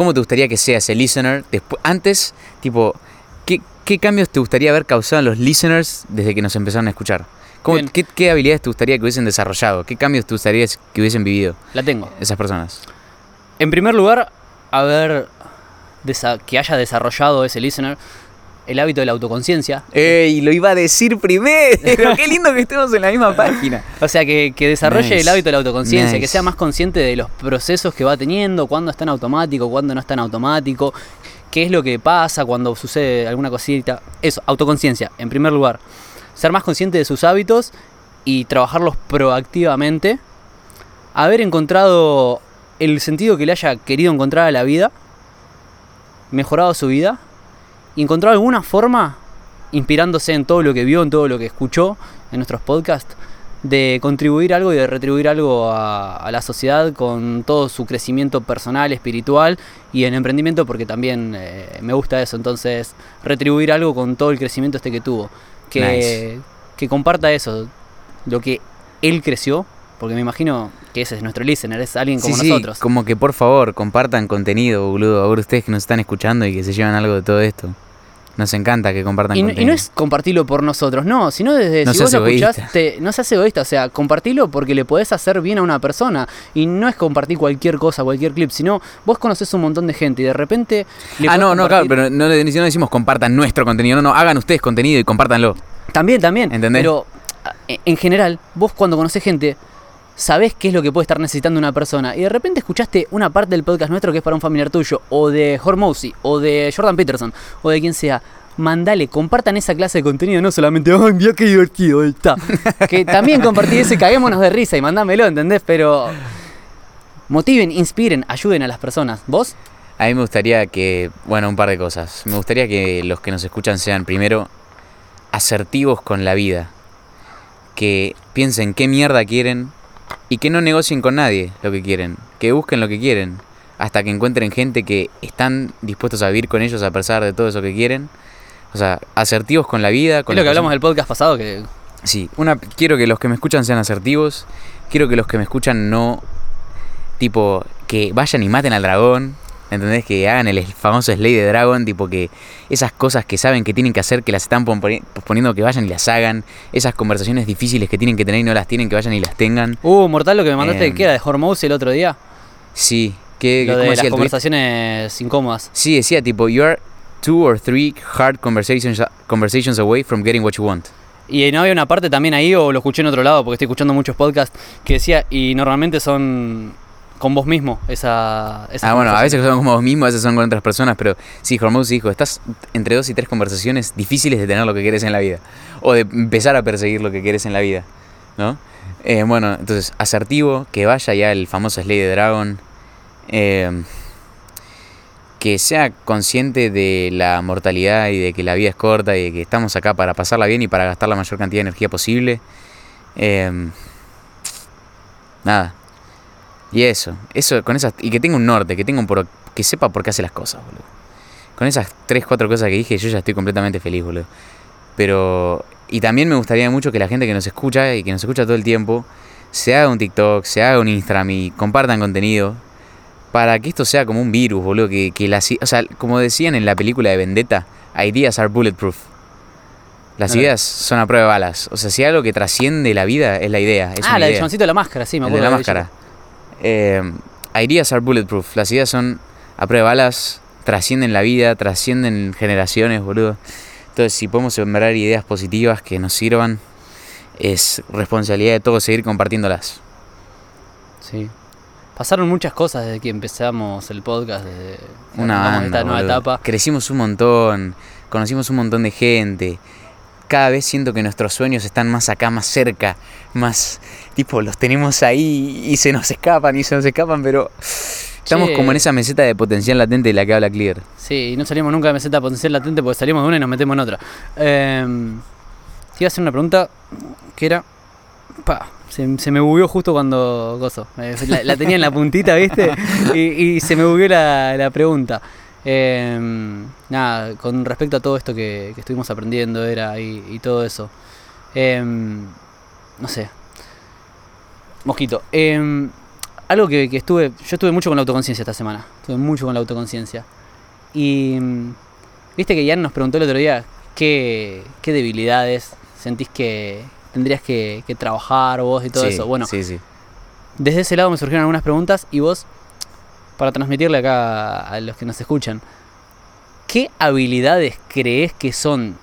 ¿Cómo te gustaría que sea ese listener después, antes, tipo, ¿qué, ¿qué cambios te gustaría haber causado en los listeners desde que nos empezaron a escuchar? ¿Cómo- Bien. qué, qué habilidades te gustaría que hubiesen desarrollado? ¿Qué cambios te gustaría que hubiesen vivido La tengo. esas personas? En primer lugar, haber que haya desarrollado ese listener el hábito de la autoconciencia. ¡Ey! Lo iba a decir primero. ¡Qué lindo que estemos en la misma página! O sea, que, que desarrolle Nice. el hábito de la autoconciencia, que sea más consciente de los procesos que va teniendo, cuándo está en automático, cuándo no está en automático, qué es lo que pasa cuando sucede alguna cosita. Eso, autoconciencia, en primer lugar. Ser más consciente de sus hábitos y trabajarlos proactivamente. Haber encontrado el sentido que le haya querido encontrar a la vida, mejorado su vida y encontrado alguna forma, inspirándose en todo lo que vio, en todo lo que escuchó en nuestros podcasts, de contribuir algo y de retribuir algo a, a la sociedad con todo su crecimiento personal, espiritual y en emprendimiento, porque también eh, me gusta eso. Entonces, retribuir algo con todo el crecimiento este que tuvo. Que, Nice. que comparta eso, lo que él creció, porque me imagino que ese es nuestro listener, es alguien como sí, nosotros. Sí, como que por favor compartan contenido, boludo. Ahora ustedes que nos están escuchando y que se llevan algo de todo esto. Nos encanta que compartan Y, no- y contenido. no es compartirlo por nosotros, no, sino desde No si vos lo escuchaste, no seas egoísta, o sea, compartirlo porque le podés hacer bien a una persona. Y no es compartir cualquier cosa, cualquier clip, sino vos conoces un montón de gente y de repente. le Ah, no, no, claro, pero no, no decimos compartan nuestro contenido, no, no, hagan ustedes contenido y compártanlo. También, también. ¿Entendés? Pero en general, vos cuando conocés gente, sabés qué es lo que puede estar necesitando una persona. Y de repente escuchaste una parte del podcast nuestro que es para un familiar tuyo, o de Hormozy, o de Jordan Peterson, o de quien sea. Mandale, compartan esa clase de contenido, no solamente, ¡ay, mira qué divertido! Está. que también compartí eso y caguémonos de risa y mandámelo, ¿entendés? Pero motiven, inspiren, ayuden a las personas. ¿Vos? A mí me gustaría que, bueno, un par de cosas. Me gustaría que los que nos escuchan sean primero asertivos con la vida. Que piensen qué mierda quieren y que no negocien con nadie lo que quieren. Que busquen lo que quieren hasta que encuentren gente que están dispuestos a vivir con ellos a pesar de todo eso que quieren. O sea, asertivos con la vida. Con es lo que hablamos del podcast pasado, que Sí, una, quiero que los que me escuchan sean asertivos. Quiero que los que me escuchan no, tipo, que vayan y maten al dragón. ¿Entendés? Que hagan el famoso Slay de Dragon, tipo que esas cosas que saben que tienen que hacer, que las están posponi- posponiendo, que vayan y las hagan. Esas conversaciones difíciles que tienen que tener y no las tienen, que vayan y las tengan. Uh, Mortal, lo que me mandaste Em, que era de Hormozy el otro día. Sí, que, Lo ¿cómo de las conversaciones incómodas. Sí, decía tipo, you are two or three hard conversations, conversations away from getting what you want. Y no había una parte también ahí, o lo escuché en otro lado, porque estoy escuchando muchos podcasts, que decía, y normalmente son con vos mismo, esa... Ah, bueno, a veces son como vos mismo, a veces son con otras personas, pero sí, Hormozy dijo, estás entre dos y tres conversaciones difíciles de tener lo que quieres en la vida. O de empezar a perseguir lo que quieres en la vida, ¿no? Eh, bueno, entonces, asertivo, que vaya ya el famoso Slay de Dragon. eh, que sea consciente de la mortalidad y de que la vida es corta y de que estamos acá para pasarla bien y para gastar la mayor cantidad de energía posible. Eh, nada. Y eso, eso con esas y que tenga un norte, que tenga un por- que sepa por qué hace las cosas, boludo. Con esas tres, cuatro cosas que dije, yo ya estoy completamente feliz, boludo. Pero y también me gustaría mucho que la gente que nos escucha y que nos escucha todo el tiempo se haga un TikTok, se haga un Instagram y compartan contenido para que esto sea como un virus, boludo, que, que las o sea, como decían en la película de Vendetta, ideas are bulletproof. Las ideas son a prueba de balas. O sea, si algo que trasciende la vida es la idea. Es ah, una la idea. choncito de la máscara, sí, me El acuerdo. de la de máscara. Eh, ideas are bulletproof. Las ideas son a prueba de balas, trascienden la vida, trascienden generaciones, boludo. Entonces, si podemos sembrar ideas positivas que nos sirvan, es responsabilidad de todos seguir compartiéndolas. Sí. Pasaron muchas cosas desde que empezamos el podcast, desde Una banda, esta nueva boludo. etapa. Crecimos un montón, conocimos un montón de gente. Cada vez siento que nuestros sueños están más acá, más cerca, más tipo los tenemos ahí y se nos escapan y se nos escapan, pero estamos Che. como en esa meseta de potencial latente de la que habla Clear. Sí, y no salimos nunca de meseta potencial latente porque salimos de una y nos metemos en otra. Eh, te iba a hacer una pregunta que era. Pa, se, se me bugueó justo cuando. Gozo. Eh, La, la tenía en la puntita, ¿viste? Y, y se me bugueó la, la pregunta. Eh, nada, con respecto a todo esto que, que estuvimos aprendiendo era y, y todo eso. Eh, no sé. Mosquito. eh, algo que, que estuve. Yo estuve mucho con la autoconciencia esta semana. Estuve mucho con la autoconciencia. Y. Viste que Ian nos preguntó el otro día qué, qué debilidades sentís que tendrías que, que trabajar vos y todo Sí, eso. Bueno, Sí, sí. desde ese lado me surgieron algunas preguntas y vos, para transmitirle acá a los que nos escuchan, ¿qué habilidades crees que son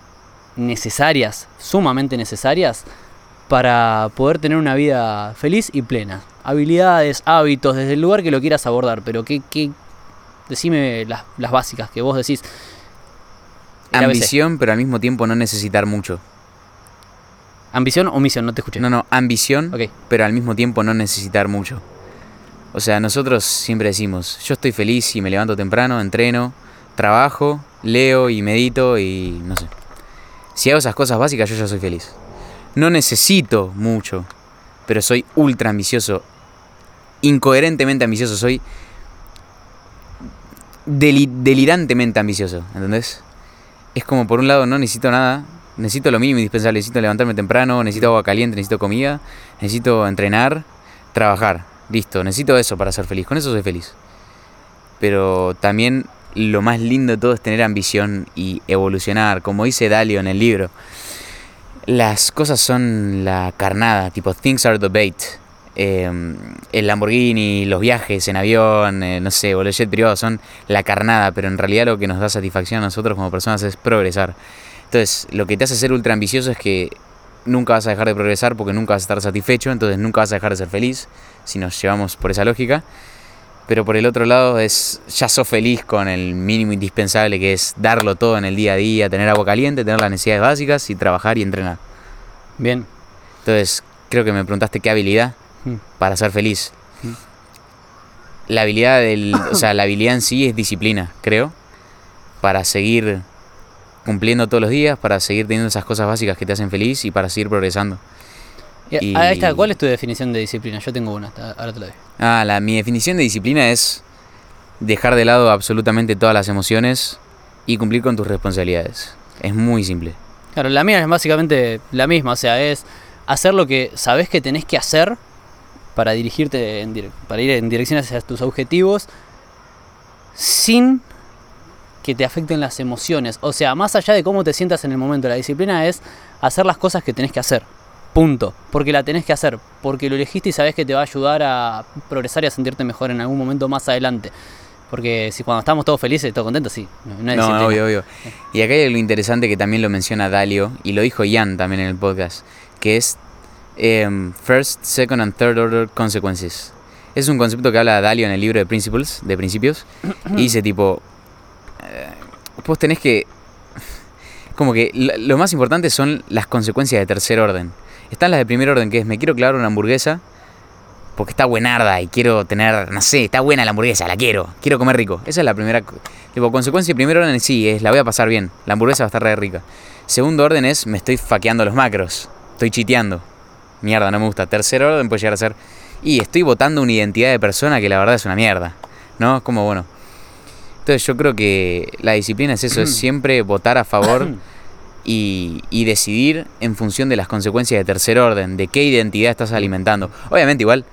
necesarias, sumamente necesarias, para poder tener una vida feliz y plena? Habilidades, hábitos, desde el lugar que lo quieras abordar, pero ¿qué, qué? decime las, las básicas que vos decís. Ambición, pero al mismo tiempo no necesitar mucho. ¿Ambición o misión? No te escuché. No, no, ambición, Ok. pero al mismo tiempo no necesitar mucho. O sea, nosotros siempre decimos, yo estoy feliz y me levanto temprano, entreno, trabajo, leo y medito y no sé. Si hago esas cosas básicas, yo ya soy feliz. No necesito mucho, pero soy ultra ambicioso, incoherentemente ambicioso, soy deli- delirantemente ambicioso, ¿entendés? Es como por un lado no necesito nada, necesito lo mínimo indispensable, necesito levantarme temprano, necesito agua caliente, necesito comida, necesito entrenar, trabajar, listo, necesito eso para ser feliz, con eso soy feliz. Pero también lo más lindo de todo es tener ambición y evolucionar, como dice Dalio en el libro. Las cosas son la carnada, tipo things are the bait. Eh, el Lamborghini, los viajes en avión, eh, no sé, o el jet privado son la carnada, pero en realidad lo que nos da satisfacción a nosotros como personas es progresar. Entonces, lo que te hace ser ultra ambicioso es que nunca vas a dejar de progresar porque nunca vas a estar satisfecho, entonces nunca vas a dejar de ser feliz, si nos llevamos por esa lógica. Pero por el otro lado es, ya sos feliz con el mínimo indispensable que es darlo todo en el día a día, tener agua caliente, tener las necesidades básicas y trabajar y entrenar. Bien. Entonces, creo que me preguntaste qué habilidad Mm. para ser feliz. Mm. La habilidad del, o sea, la habilidad en sí es disciplina, creo, para seguir cumpliendo todos los días, para seguir teniendo esas cosas básicas que te hacen feliz y para seguir progresando. Y- Y- Ahí está, ¿cuál es tu definición de disciplina? Yo tengo una, ahora te la doy. Ah, la, mi definición de disciplina es dejar de lado absolutamente todas las emociones y cumplir con tus responsabilidades. Es muy simple. Claro, la mía es básicamente la misma, o sea, es hacer lo que sabes que tenés que hacer para dirigirte, en dire- para ir en dirección hacia tus objetivos sin que te afecten las emociones. O sea, más allá de cómo te sientas en el momento, la disciplina es hacer las cosas que tenés que hacer. Punto. Porque la tenés que hacer. Porque lo elegiste y sabes que te va a ayudar a progresar y a sentirte mejor en algún momento más adelante. Porque si cuando estamos todos felices, todos contentos, sí. No, no obvio, obvio. Y acá hay algo interesante que también lo menciona Dalio y lo dijo Ian también en el podcast, que es em, First, Second and Third Order Consequences. Es un concepto que habla Dalio en el libro de Principles, de Principios, y dice tipo, vos tenés que... Como que lo, más importante son las consecuencias de tercer orden. Están las de primer orden, que es me quiero clavar una hamburguesa porque está buenarda y quiero tener, no sé, está buena la hamburguesa, la quiero, quiero comer rico. Esa es la primera, tipo, consecuencia de primer orden sí, es la voy a pasar bien, la hamburguesa va a estar re rica. Segundo orden es me estoy faqueando los macros, estoy chiteando. Mierda, no me gusta. Tercer orden puede llegar a ser, y estoy votando una identidad de persona que la verdad es una mierda, ¿no? Es como, bueno. Entonces yo creo que la disciplina es eso, es siempre votar a favor y, y decidir en función de las consecuencias de tercer orden, de qué identidad estás alimentando. Obviamente igual,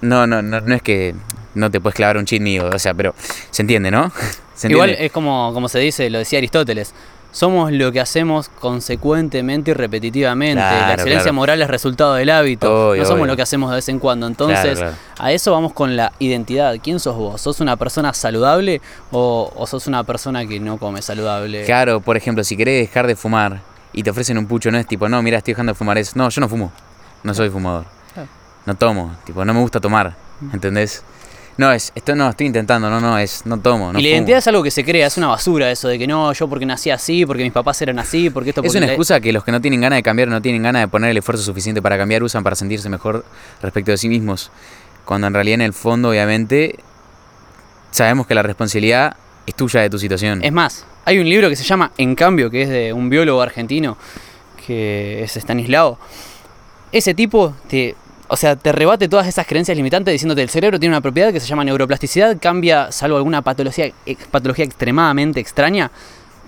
no, no, no, no es que no te puedes clavar un cheat o sea, pero se entiende, ¿no? ¿Se Igual es como, como se dice, lo decía Aristóteles. Somos lo que hacemos consecuentemente y repetitivamente. la excelencia claro. moral es resultado del hábito. Obvio, no somos obvio. lo que hacemos de vez en cuando. Entonces, claro. a eso vamos con la identidad. ¿Quién sos vos? ¿Sos una persona saludable o, o sos una persona que no come saludable? Claro, por ejemplo, si querés dejar de fumar y te ofrecen un pucho, no es tipo, no, mira, estoy dejando de fumar, es, no, yo no fumo, no soy fumador, Claro. no tomo, tipo, no me gusta tomar, ¿entendés? No, es, esto no, estoy intentando, no, no, es, no tomo, no y la fumo. identidad es algo que se crea, es una basura eso de que no, yo porque nací así, porque mis papás eran así, porque esto Es porque una la- excusa que los que no tienen ganas de cambiar, no tienen ganas de poner el esfuerzo suficiente para cambiar, usan para sentirse mejor respecto de sí mismos. Cuando en realidad en el fondo, obviamente, sabemos que la responsabilidad es tuya de tu situación. Es más, hay un libro que se llama En cambio, que es de un biólogo argentino, que es Stanislao. Ese tipo te, o sea, te rebate todas esas creencias limitantes diciéndote el cerebro tiene una propiedad que se llama neuroplasticidad, cambia, salvo alguna patología, ex- patología extremadamente extraña,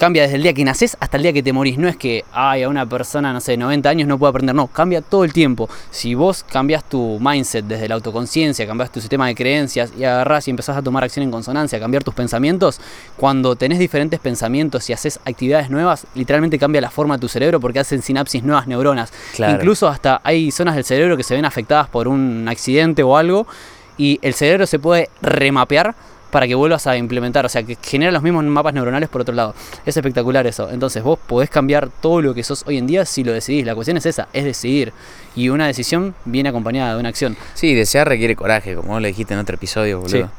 cambia desde el día que naces hasta el día que te morís. No es que, ay, a una persona, no sé, 90 años no puede aprender. No, cambia todo el tiempo. Si vos cambias tu mindset desde la autoconciencia, cambias tu sistema de creencias y agarrás y empezás a tomar acción en consonancia, a cambiar tus pensamientos, cuando tenés diferentes pensamientos y haces actividades nuevas, literalmente cambia la forma de tu cerebro porque hacen sinapsis nuevas neuronas. Claro. Incluso hasta hay zonas del cerebro que se ven afectadas por un accidente o algo y el cerebro se puede remapear para que vuelvas a implementar, o sea, que genera los mismos mapas neuronales por otro lado. Es espectacular eso. Entonces vos podés cambiar todo lo que sos hoy en día si lo decidís. La cuestión es esa, es decidir. Y una decisión viene acompañada de una acción. Sí, desear requiere coraje, como vos le dijiste en otro episodio, boludo. Sí.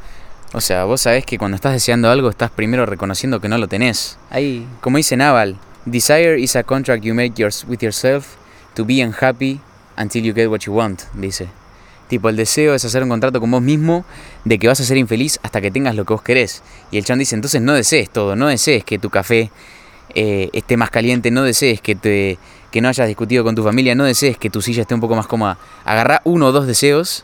O sea, vos sabés que cuando estás deseando algo, estás primero reconociendo que no lo tenés. Ahí, Como dice Naval, desire is a contract you make yours with yourself to be unhappy until you get what you want, dice. Tipo, el deseo es hacer un contrato con vos mismo de que vas a ser infeliz hasta que tengas lo que vos querés. Y el chan dice, entonces no desees todo, no desees que tu café eh, esté más caliente, no desees que, te, que no hayas discutido con tu familia, no desees que tu silla esté un poco más cómoda. Agarrá uno o dos deseos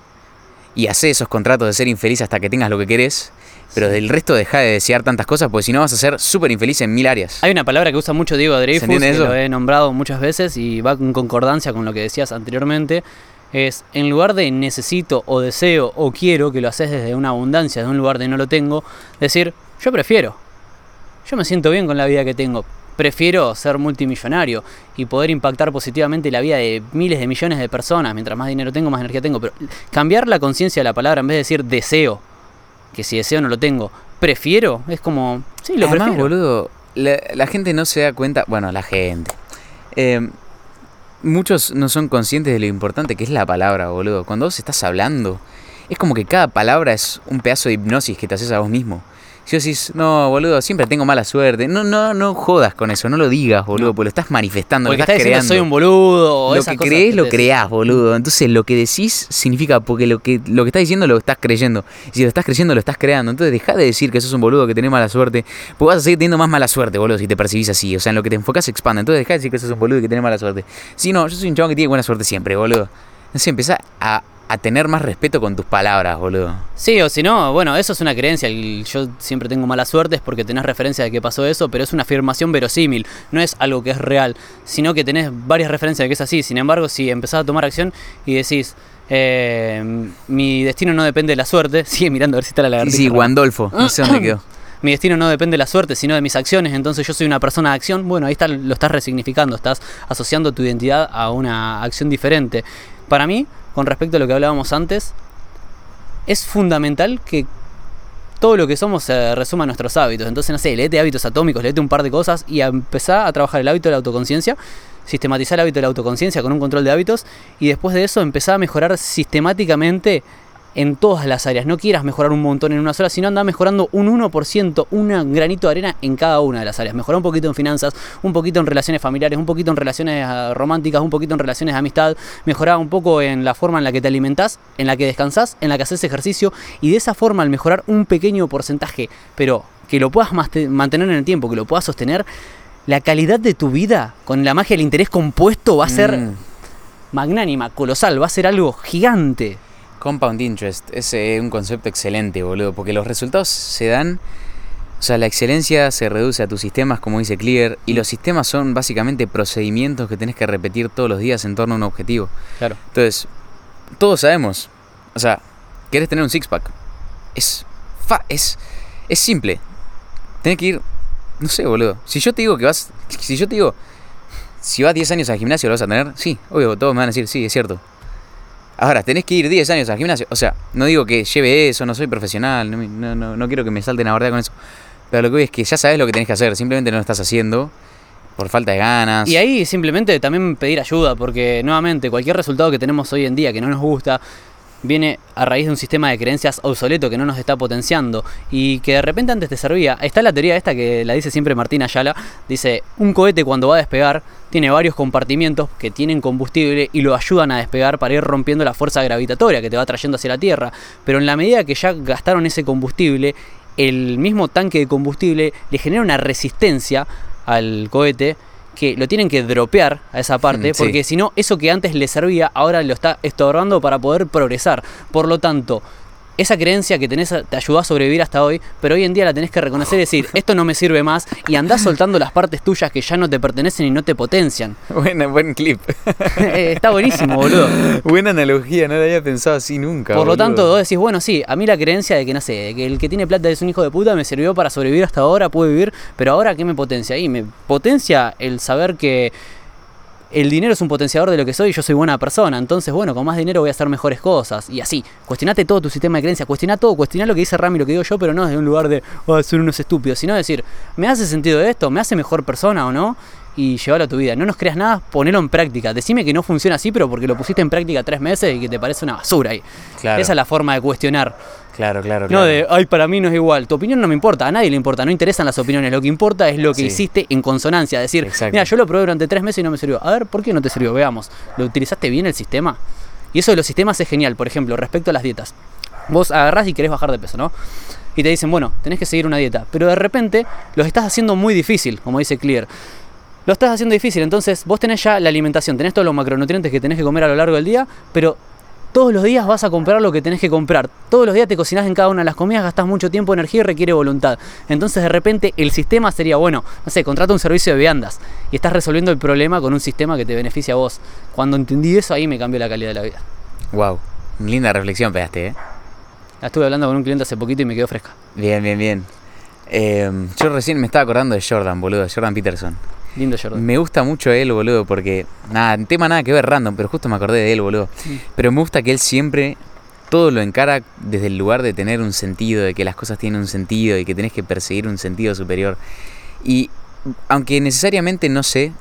y hacé esos contratos de ser infeliz hasta que tengas lo que querés. Pero del resto deja de desear tantas cosas, porque si no vas a ser súper infeliz en mil áreas. Hay una palabra que usa mucho Diego Dreyfus, que eso? lo he nombrado muchas veces y va en concordancia con lo que decías anteriormente. Es en lugar de necesito o deseo o quiero, que lo haces desde una abundancia, de un lugar de no lo tengo, decir yo prefiero. Yo me siento bien con la vida que tengo. Prefiero ser multimillonario y poder impactar positivamente la vida de miles de millones de personas. Mientras más dinero tengo, más energía tengo. Pero cambiar la conciencia de la palabra en vez de decir deseo, que si deseo no lo tengo, prefiero, es como, sí, lo Además, prefiero. boludo, la, la gente no se da cuenta. Bueno, la gente. Eh, muchos no son conscientes de lo importante que es la palabra, boludo. Cuando vos estás hablando, es como que cada palabra es un pedazo de hipnosis que te haces a vos mismo. Si vos decís, no, boludo, siempre tengo mala suerte. No, no, no jodas con eso, no lo digas, boludo, No. porque lo estás manifestando, Porque lo está estás diciendo creando. soy un boludo o lo que crees que lo creás, boludo. Entonces lo que decís significa porque lo que lo que estás diciendo lo estás creyendo. Y si lo estás creyendo lo estás creando. Entonces deja de decir que sos un boludo que tenés mala suerte. Porque vas a seguir teniendo más mala suerte, boludo, si te percibís así. O sea, en lo que te enfocas se expande. Entonces deja de decir que sos un boludo y que tenés mala suerte. Si no, yo soy un chabón que tiene buena suerte siempre, boludo. Entonces empezá a, a tener más respeto con tus palabras, boludo. Sí, o si no, bueno, eso es una creencia. yo siempre tengo mala suerte es porque tenés referencia de que pasó eso, pero es una afirmación verosímil. No es algo que es real, sino que tenés varias referencias de que es así. Sin embargo, si empezás a tomar acción y decís, eh, mi destino no depende de la suerte, sigue mirando a ver si está la Sí, lagartija. sí, Guandolfo. No sé dónde quedó. mi destino no depende de la suerte, sino de mis acciones, entonces yo soy una persona de acción, bueno, ahí está, lo estás resignificando, estás asociando tu identidad a una acción diferente. Para mí, con respecto a lo que hablábamos antes, es fundamental que todo lo que somos se resuma a nuestros hábitos. Entonces, no sé, leete hábitos atómicos, leete un par de cosas y a empezar a trabajar el hábito de la autoconciencia, sistematizar el hábito de la autoconciencia con un control de hábitos y después de eso empezar a mejorar sistemáticamente en todas las áreas. No quieras mejorar un montón en una sola, sino anda mejorando un 1%, un granito de arena en cada una de las áreas. Mejorar un poquito en finanzas, un poquito en relaciones familiares, un poquito en relaciones ah, románticas, un poquito en relaciones de amistad. Mejorar un poco en la forma en la que te alimentás, en la que descansás, en la que haces ejercicio. Y de esa forma, al mejorar un pequeño porcentaje, pero que lo puedas mantener en el tiempo, que lo puedas sostener, la calidad de tu vida con la magia del interés compuesto va a ser Mm. magnánima, colosal, va a ser algo gigante. Compound interest es eh, un concepto excelente, boludo, porque los resultados se dan, o sea, la excelencia se reduce a tus sistemas, como dice Clear, y los sistemas son básicamente procedimientos que tenés que repetir todos los días en torno a un objetivo. Claro. Entonces, todos sabemos, o sea, querés tener un six-pack, es, fa es, es simple, tenés que ir, no sé, boludo, si yo te digo que vas, si yo te digo, si vas 10 años al gimnasio lo vas a tener, sí, obvio, todos me van a decir, sí, es cierto. Ahora, tenés que ir 10 años al gimnasio. O sea, no digo que lleve eso, no soy profesional, no, no, no, no quiero que me salten a bordar con eso. Pero lo que voy es que ya sabes lo que tenés que hacer, simplemente no lo estás haciendo por falta de ganas. Y ahí simplemente también pedir ayuda, porque nuevamente cualquier resultado que tenemos hoy en día que no nos gusta, viene a raíz de un sistema de creencias obsoleto que no nos está potenciando y que de repente antes te servía. Está la teoría esta que la dice siempre Martín Ayala, dice, un cohete cuando va a despegar tiene varios compartimientos que tienen combustible y lo ayudan a despegar para ir rompiendo la fuerza gravitatoria que te va trayendo hacia la Tierra, pero en la medida que ya gastaron ese combustible, el mismo tanque de combustible le genera una resistencia al cohete que lo tienen que dropear a esa parte, Mm, sí. porque si no, eso que antes le servía, ahora lo está estorbando para poder progresar. Por lo tanto, esa creencia que tenés te ayudó a sobrevivir hasta hoy, pero hoy en día la tenés que reconocer y decir, esto no me sirve más, y andás soltando las partes tuyas que ya no te pertenecen y no te potencian. Buena, buen clip. Eh, Está buenísimo, boludo. Buena analogía, no la había pensado así nunca. Por lo tanto, vos decís, bueno, sí, a mí la creencia de que, no sé, de que el que tiene plata es un hijo de puta me sirvió para sobrevivir hasta ahora, puedo vivir, pero ahora, ¿qué me potencia? Y me potencia el saber que el dinero es un potenciador de lo que soy y yo soy buena persona. Entonces, bueno, con más dinero voy a hacer mejores cosas. Y así, cuestionate todo tu sistema de creencia, cuestiona todo, cuestiona lo que dice Rami, lo que digo yo, pero no desde un lugar de, oh, son unos estúpidos, sino decir, ¿me hace sentido esto? ¿Me hace mejor persona o no? Y llevarlo a tu vida. No nos creas nada, ponelo en práctica. Decime que no funciona así, pero porque lo pusiste en práctica tres meses y que te parece una basura ahí. Claro. Esa es la forma de cuestionar. Claro, claro, No claro. de, ay, para mí no es igual. Tu opinión no me importa, a nadie le importa, no interesan las opiniones. Lo que importa es lo que Sí. hiciste en consonancia. Decir, mira, yo lo probé durante tres meses y no me sirvió. A ver, ¿por qué no te sirvió? Veamos. ¿Lo utilizaste bien el sistema? Y eso de los sistemas es genial. Por ejemplo, respecto a las dietas. Vos agarrás y querés bajar de peso, ¿no? Y te dicen, bueno, tenés que seguir una dieta. Pero de repente los estás haciendo muy difícil, como dice Clear. Lo estás haciendo difícil, entonces vos tenés ya la alimentación, tenés todos los macronutrientes que tenés que comer a lo largo del día, pero todos los días vas a comprar lo que tenés que comprar. Todos los días te cocinás en cada una de las comidas, gastás mucho tiempo, energía y requiere voluntad. Entonces de repente el sistema sería, bueno, no sé, contrata un servicio de viandas y estás resolviendo el problema con un sistema que te beneficia a vos. Cuando entendí eso, ahí me cambió la calidad de la vida. Wow. Linda reflexión pegaste, ¿eh? La estuve hablando con un cliente hace poquito y me quedó fresca. Bien, bien, bien. Eh, yo recién me estaba acordando de Jordan, boludo, Jordan Peterson. Lindo Jordan. Me gusta mucho él, boludo, porque. Nada, tema nada que ver random, pero justo me acordé de él, boludo. Pero me gusta que él siempre todo lo encara desde el lugar de tener un sentido, de que las cosas tienen un sentido y que tenés que perseguir un sentido superior. Y aunque necesariamente no sé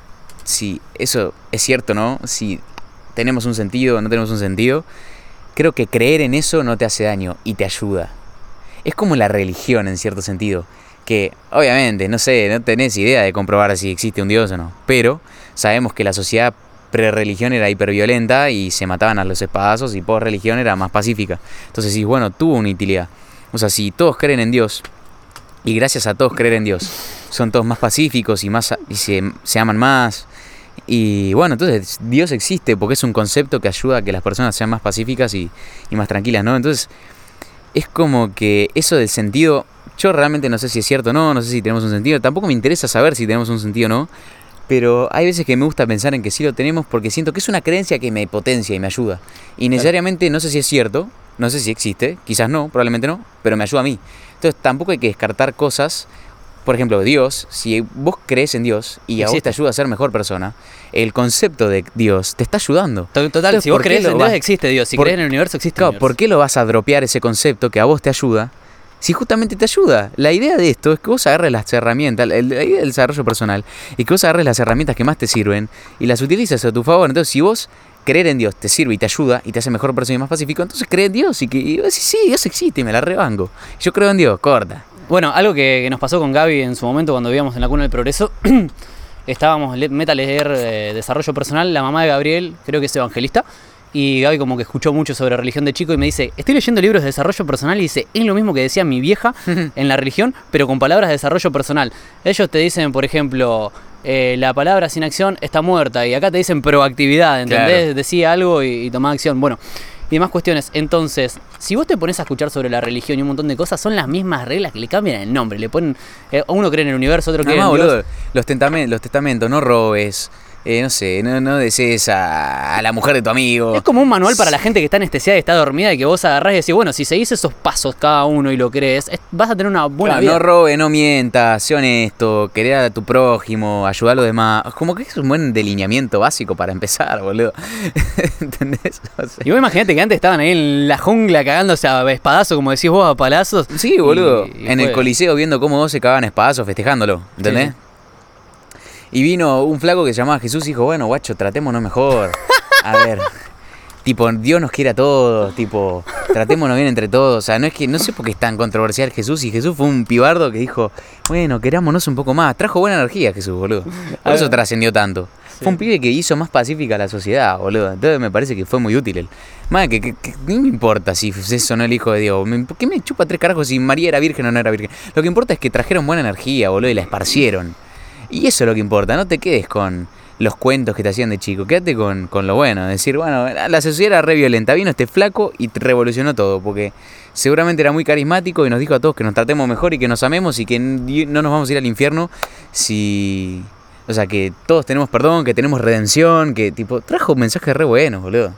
si eso es cierto o no, si tenemos un sentido o no tenemos un sentido, creo que creer en eso no te hace daño y te ayuda. Es como la religión en cierto sentido, que obviamente, no sé, no tenés idea de comprobar si existe un Dios o no, pero sabemos que la sociedad pre-religión era hiperviolenta y se mataban a los espadazos y post-religión era más pacífica. Entonces, sí, bueno, tuvo una utilidad. O sea, si todos creen en Dios y gracias a todos creer en Dios son todos más pacíficos y, más, y se, se aman más. Y bueno, entonces Dios existe porque es un concepto que ayuda a que las personas sean más pacíficas y, y más tranquilas, ¿no? Entonces, es como que eso del sentido, yo realmente no sé si es cierto o no, no sé si tenemos un sentido, tampoco me interesa saber si tenemos un sentido o no, pero hay veces que me gusta pensar en que sí lo tenemos porque siento que es una creencia que me potencia y me ayuda. Y necesariamente no sé si es cierto, no sé si existe, quizás no, probablemente no, pero me ayuda a mí. Entonces tampoco hay que descartar cosas. Por ejemplo, Dios, si vos crees en Dios y a vos te ayuda a ser mejor persona, el concepto de Dios te está ayudando. To- Total, Entonces, si vos ¿por qué crees en Dios, existe Dios. Si por- crees en el universo, existe Claro, el ¿por qué lo vas a dropear ese concepto que a vos te ayuda? Si justamente te ayuda. La idea de esto es que vos agarres las herramientas, el- la idea del desarrollo personal, y que vos agarres las herramientas que más te sirven y las utilices a tu favor. Entonces, si vos creer en Dios te sirve y te ayuda y te hace mejor persona y más pacífico, entonces cree en Dios y que vos decís, sí, Dios existe y me la rebango. Yo creo en Dios, corta. Bueno, algo que, que nos pasó con Gaby en su momento cuando vivíamos en la cuna del progreso, estábamos meta leer eh, desarrollo personal, la mamá de Gabriel creo que es evangelista, y Gaby como que escuchó mucho sobre religión de chico y me dice, estoy leyendo libros de desarrollo personal y dice, es lo mismo que decía mi vieja en la religión, pero con palabras de desarrollo personal. Ellos te dicen, por ejemplo, eh, la palabra sin acción está muerta y acá te dicen proactividad, ¿entendés? Claro. Decía algo y, y tomá acción. Bueno, y demás cuestiones. Entonces, si vos te pones a escuchar sobre la religión y un montón de cosas, son las mismas reglas que le cambian el nombre. Le ponen. eh, uno cree en el universo, otro cree Además, en boludo, los, los testamentos, no robes, eh, no sé, no, no desees a, a la mujer de tu amigo. Es como un manual para la gente que está anestesiada y está dormida y que vos agarrás y decís, bueno, si seguís esos pasos cada uno y lo crees, es- vas a tener una buena Claro, vida. No robe, no mientas, sé honesto, querer a tu prójimo, ayudar a los demás. Como que es un buen delineamiento básico para empezar, boludo. ¿Entendés? Y vos imaginate que antes estaban ahí en la jungla cagándose a espadazo, como decís vos, a palazos. sí, boludo. Y- y en el coliseo viendo cómo vos se cagaban espadazos festejándolo, ¿entendés? Sí, Y vino un flaco que se llamaba Jesús y dijo, bueno, guacho, tratémonos mejor. A ver. Tipo, Dios nos quiere a todos, tipo, tratémonos bien entre todos. O sea, no es que, no sé por qué es tan controversial Jesús. Y Jesús fue un pibardo que dijo, bueno, querámonos un poco más. Trajo buena energía Jesús, boludo. Por eso trascendió tanto. Fue un pibe que hizo más pacífica la sociedad, boludo. Entonces me parece que fue muy útil él. Más que, que, que ni me importa si eso no el hijo de Dios. Me- ¿Por qué me chupa tres carajos si María era virgen o no era virgen? Lo que importa es que trajeron buena energía, boludo, y la esparcieron. Y eso es lo que importa, no te quedes con los cuentos que te hacían de chico. Quédate con, con lo bueno. Decir, bueno, la sociedad era re violenta. Vino este flaco y revolucionó todo. Porque seguramente era muy carismático y nos dijo a todos que nos tratemos mejor y que nos amemos y que no nos vamos a ir al infierno si... O sea, que todos tenemos perdón, que tenemos redención, que tipo... Trajo mensajes re buenos, boludo.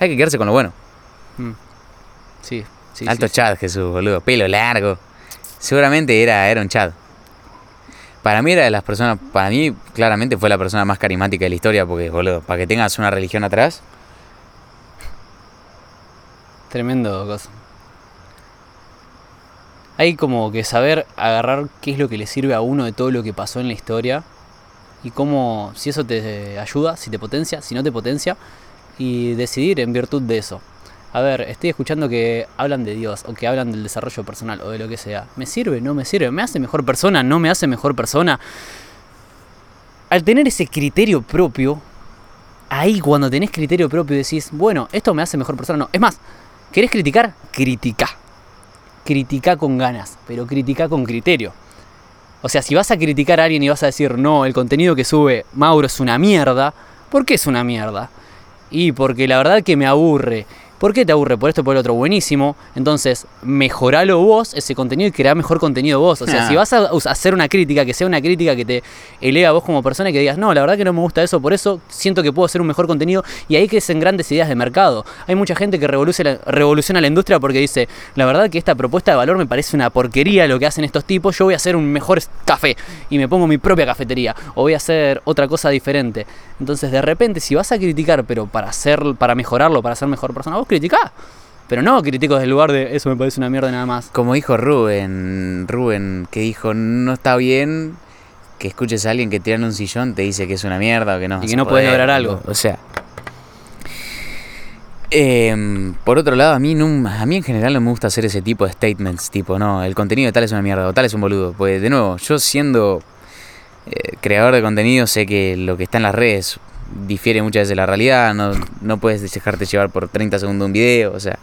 Hay que quedarse con lo bueno. Mm. Sí, sí. Alto sí, Jesús, boludo. Pelo largo. Seguramente era, era un Chad. Para mí era de las personas, para mí claramente fue la persona más carismática de la historia, porque, boludo, para que tengas una religión atrás, Tremendo cosa. Hay como que saber agarrar qué es lo que le sirve a uno de todo lo que pasó en la historia y cómo, si eso te ayuda, si te potencia, si no te potencia, y decidir en virtud de eso. A ver, estoy escuchando que hablan de Dios o que hablan del desarrollo personal o de lo que sea. ¿Me sirve? ¿No me sirve? ¿Me hace mejor persona? ¿No me hace mejor persona? Al tener ese criterio propio, ahí cuando tenés criterio propio decís, bueno, esto me hace mejor persona. No, es más, ¿querés criticar? Critica. Critica con ganas, pero critica con criterio. O sea, si vas a criticar a alguien y vas a decir, no, el contenido que sube Mauro es una mierda, ¿por qué es una mierda? Y porque la verdad que me aburre. ¿Por qué te aburre? Por esto por el otro. Buenísimo. Entonces, mejoralo vos, ese contenido, y crea mejor contenido vos. O sea, Ah. si vas a hacer una crítica, que sea una crítica que te eleva a vos como persona y que digas, no, la verdad que no me gusta eso, por eso siento que puedo hacer un mejor contenido. Y ahí crecen grandes ideas de mercado. Hay mucha gente que revoluciona, revoluciona la industria porque dice, la verdad que esta propuesta de valor me parece una porquería lo que hacen estos tipos. Yo voy a hacer un mejor café y me pongo mi propia cafetería. O voy a hacer otra cosa diferente. Entonces, de repente, si vas a criticar, pero para hacer, para mejorarlo, para ser mejor persona, vos criticá. Pero no critico desde el lugar de eso me parece una mierda nada más. como dijo Rubén, Rubén, que dijo, no está bien que escuches a alguien que tira en un sillón, te dice que es una mierda o que no. Y que no poder, lograr algo. O sea... Em, por otro lado, a mí, no- a mí en general no me gusta hacer ese tipo de statements, tipo, no, el contenido de tal es una mierda o tal es un boludo. Pues de nuevo, yo siendo eh, creador de contenido sé que lo que está en las redes difiere muchas veces de la realidad, no, no puedes dejarte llevar por 30 segundos un video, o sea...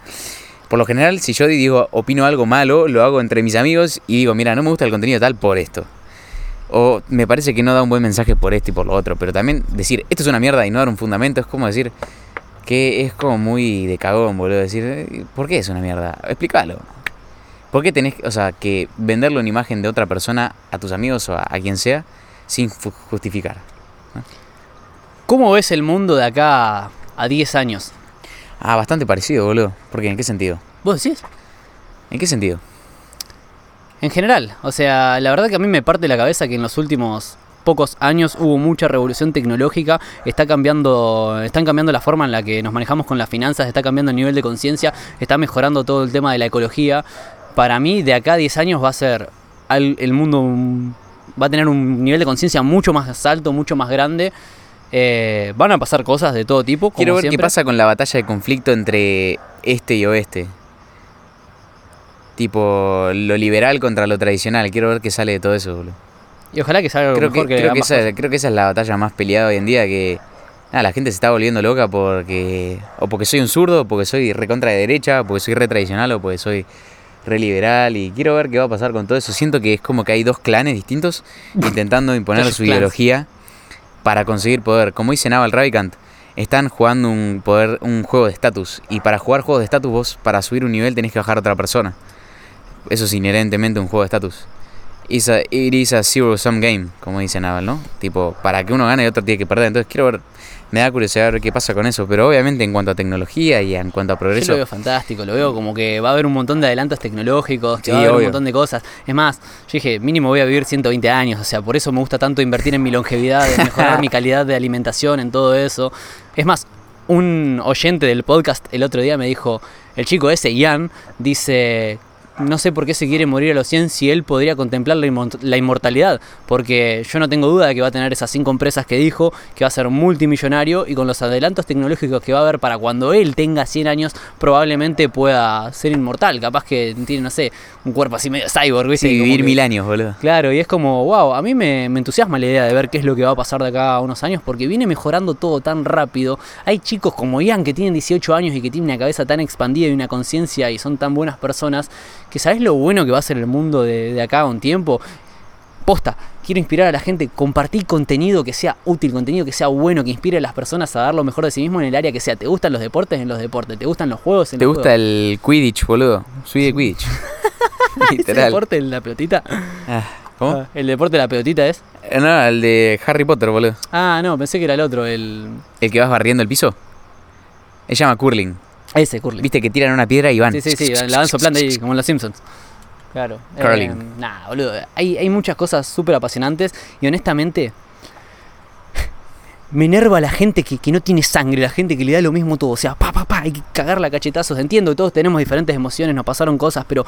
Por lo general, si yo digo, opino algo malo, lo hago entre mis amigos y digo, mira, no me gusta el contenido tal por esto. O me parece que no da un buen mensaje por esto y por lo otro. Pero también decir, esto es una mierda y no dar un fundamento es como decir que es como muy de cagón, boludo. Decir, eh, ¿por qué es una mierda? Explícalo. ¿Por qué tenés, o sea, que venderle una imagen de otra persona a tus amigos o a, quien sea sin justificar? ¿Cómo ves el mundo de acá a 10 años? Ah, bastante parecido, boludo. ¿Por qué? ¿En qué sentido? ¿Vos decís? ¿En qué sentido? En general, o sea, la verdad que a mí me parte la cabeza que en los últimos pocos años hubo mucha revolución tecnológica, está cambiando, están cambiando la forma en la que nos manejamos con las finanzas, está cambiando el nivel de conciencia, está mejorando todo el tema de la ecología. Para mí, de acá a 10 años va a ser el mundo va a tener un nivel de conciencia mucho más alto, mucho más grande. Eh, van a pasar cosas de todo tipo. Como Quiero ver siempre. qué pasa con la batalla de conflicto entre este y oeste. Tipo, lo liberal contra lo tradicional. Quiero ver qué sale de todo eso, boludo. Y ojalá que salga Creo que, mejor que, creo, que esa, creo que esa es la batalla más peleada hoy en día. Que nada, la gente se está volviendo loca porque. O porque soy un zurdo, o porque soy recontra de derecha, o porque soy re tradicional, o porque soy re liberal. Y quiero ver qué va a pasar con todo eso. Siento que es como que hay dos clanes distintos intentando imponer su Clans. ideología para conseguir poder. Como dice Naval Ravikant, están jugando un poder, un juego de estatus. Y para jugar juegos de estatus, vos para subir un nivel tenés que bajar a otra persona. Eso es inherentemente un juego de estatus. It is a zero sum game, como dice Naval, ¿no? Tipo, para que uno gane y otro tiene que perder. Entonces quiero ver, me da curiosidad ver qué pasa con eso. Pero obviamente en cuanto a tecnología y en cuanto a Yo progreso, lo veo fantástico, lo veo como que va a haber un montón de adelantos tecnológicos, que va a haber un montón de cosas. Es más, yo dije, mínimo voy a vivir 120 años, o sea, por eso me gusta tanto invertir en mi longevidad, en mejorar mi calidad de alimentación, en todo eso. Es más, un oyente del podcast el otro día me dijo, el chico ese, Ian, dice, no sé por qué se quiere morir a los 100 si él podría contemplar la, inmort- la inmortalidad, porque yo no tengo duda de que va a tener esas cinco empresas que dijo, que va a ser multimillonario y con los adelantos tecnológicos que va a haber para cuando él tenga 100 años probablemente pueda ser inmortal, capaz que tiene, no sé, un cuerpo así medio cyborg, ¿viste? sí, vivir que- mil años, boludo. Claro, y es como, wow, a mí me, me entusiasma la idea de ver qué es lo que va a pasar de acá a unos años, porque viene mejorando todo tan rápido. Hay chicos como Ian que tienen 18 años y que tienen una cabeza tan expandida y una conciencia y son tan buenas personas, que sabes lo bueno que va a ser el mundo de, de acá a un tiempo. posta, quiero inspirar a la gente, compartir contenido que sea útil, contenido que sea bueno, que inspire a las personas a dar lo mejor de sí mismo en el área que sea. ¿Te gustan los deportes? En los deportes. ¿Te gustan los juegos? En ¿Te los gusta juegos? el Quidditch, boludo? Soy de Quidditch. ¿Ese Literal. deporte de la pelotita? Ah, ¿Cómo? Ah, ¿El deporte de la pelotita es? Eh, No, el de Harry Potter, boludo. Ah, no, pensé que era el otro, el... El que vas barriendo el piso. Se llama curling. Ese, curling. Viste que tiran una piedra y van. Sí, sí, sí, la van soplando ahí, como en los Simpsons. Claro. Curling. Eh, nah, boludo. Hay, hay muchas cosas súper apasionantes y honestamente. Me enerva la gente que, que no tiene sangre, la gente que le da lo mismo todo. O sea, pa, pa, pa, hay que cagarla a cachetazos. Entiendo que todos tenemos diferentes emociones, nos pasaron cosas, pero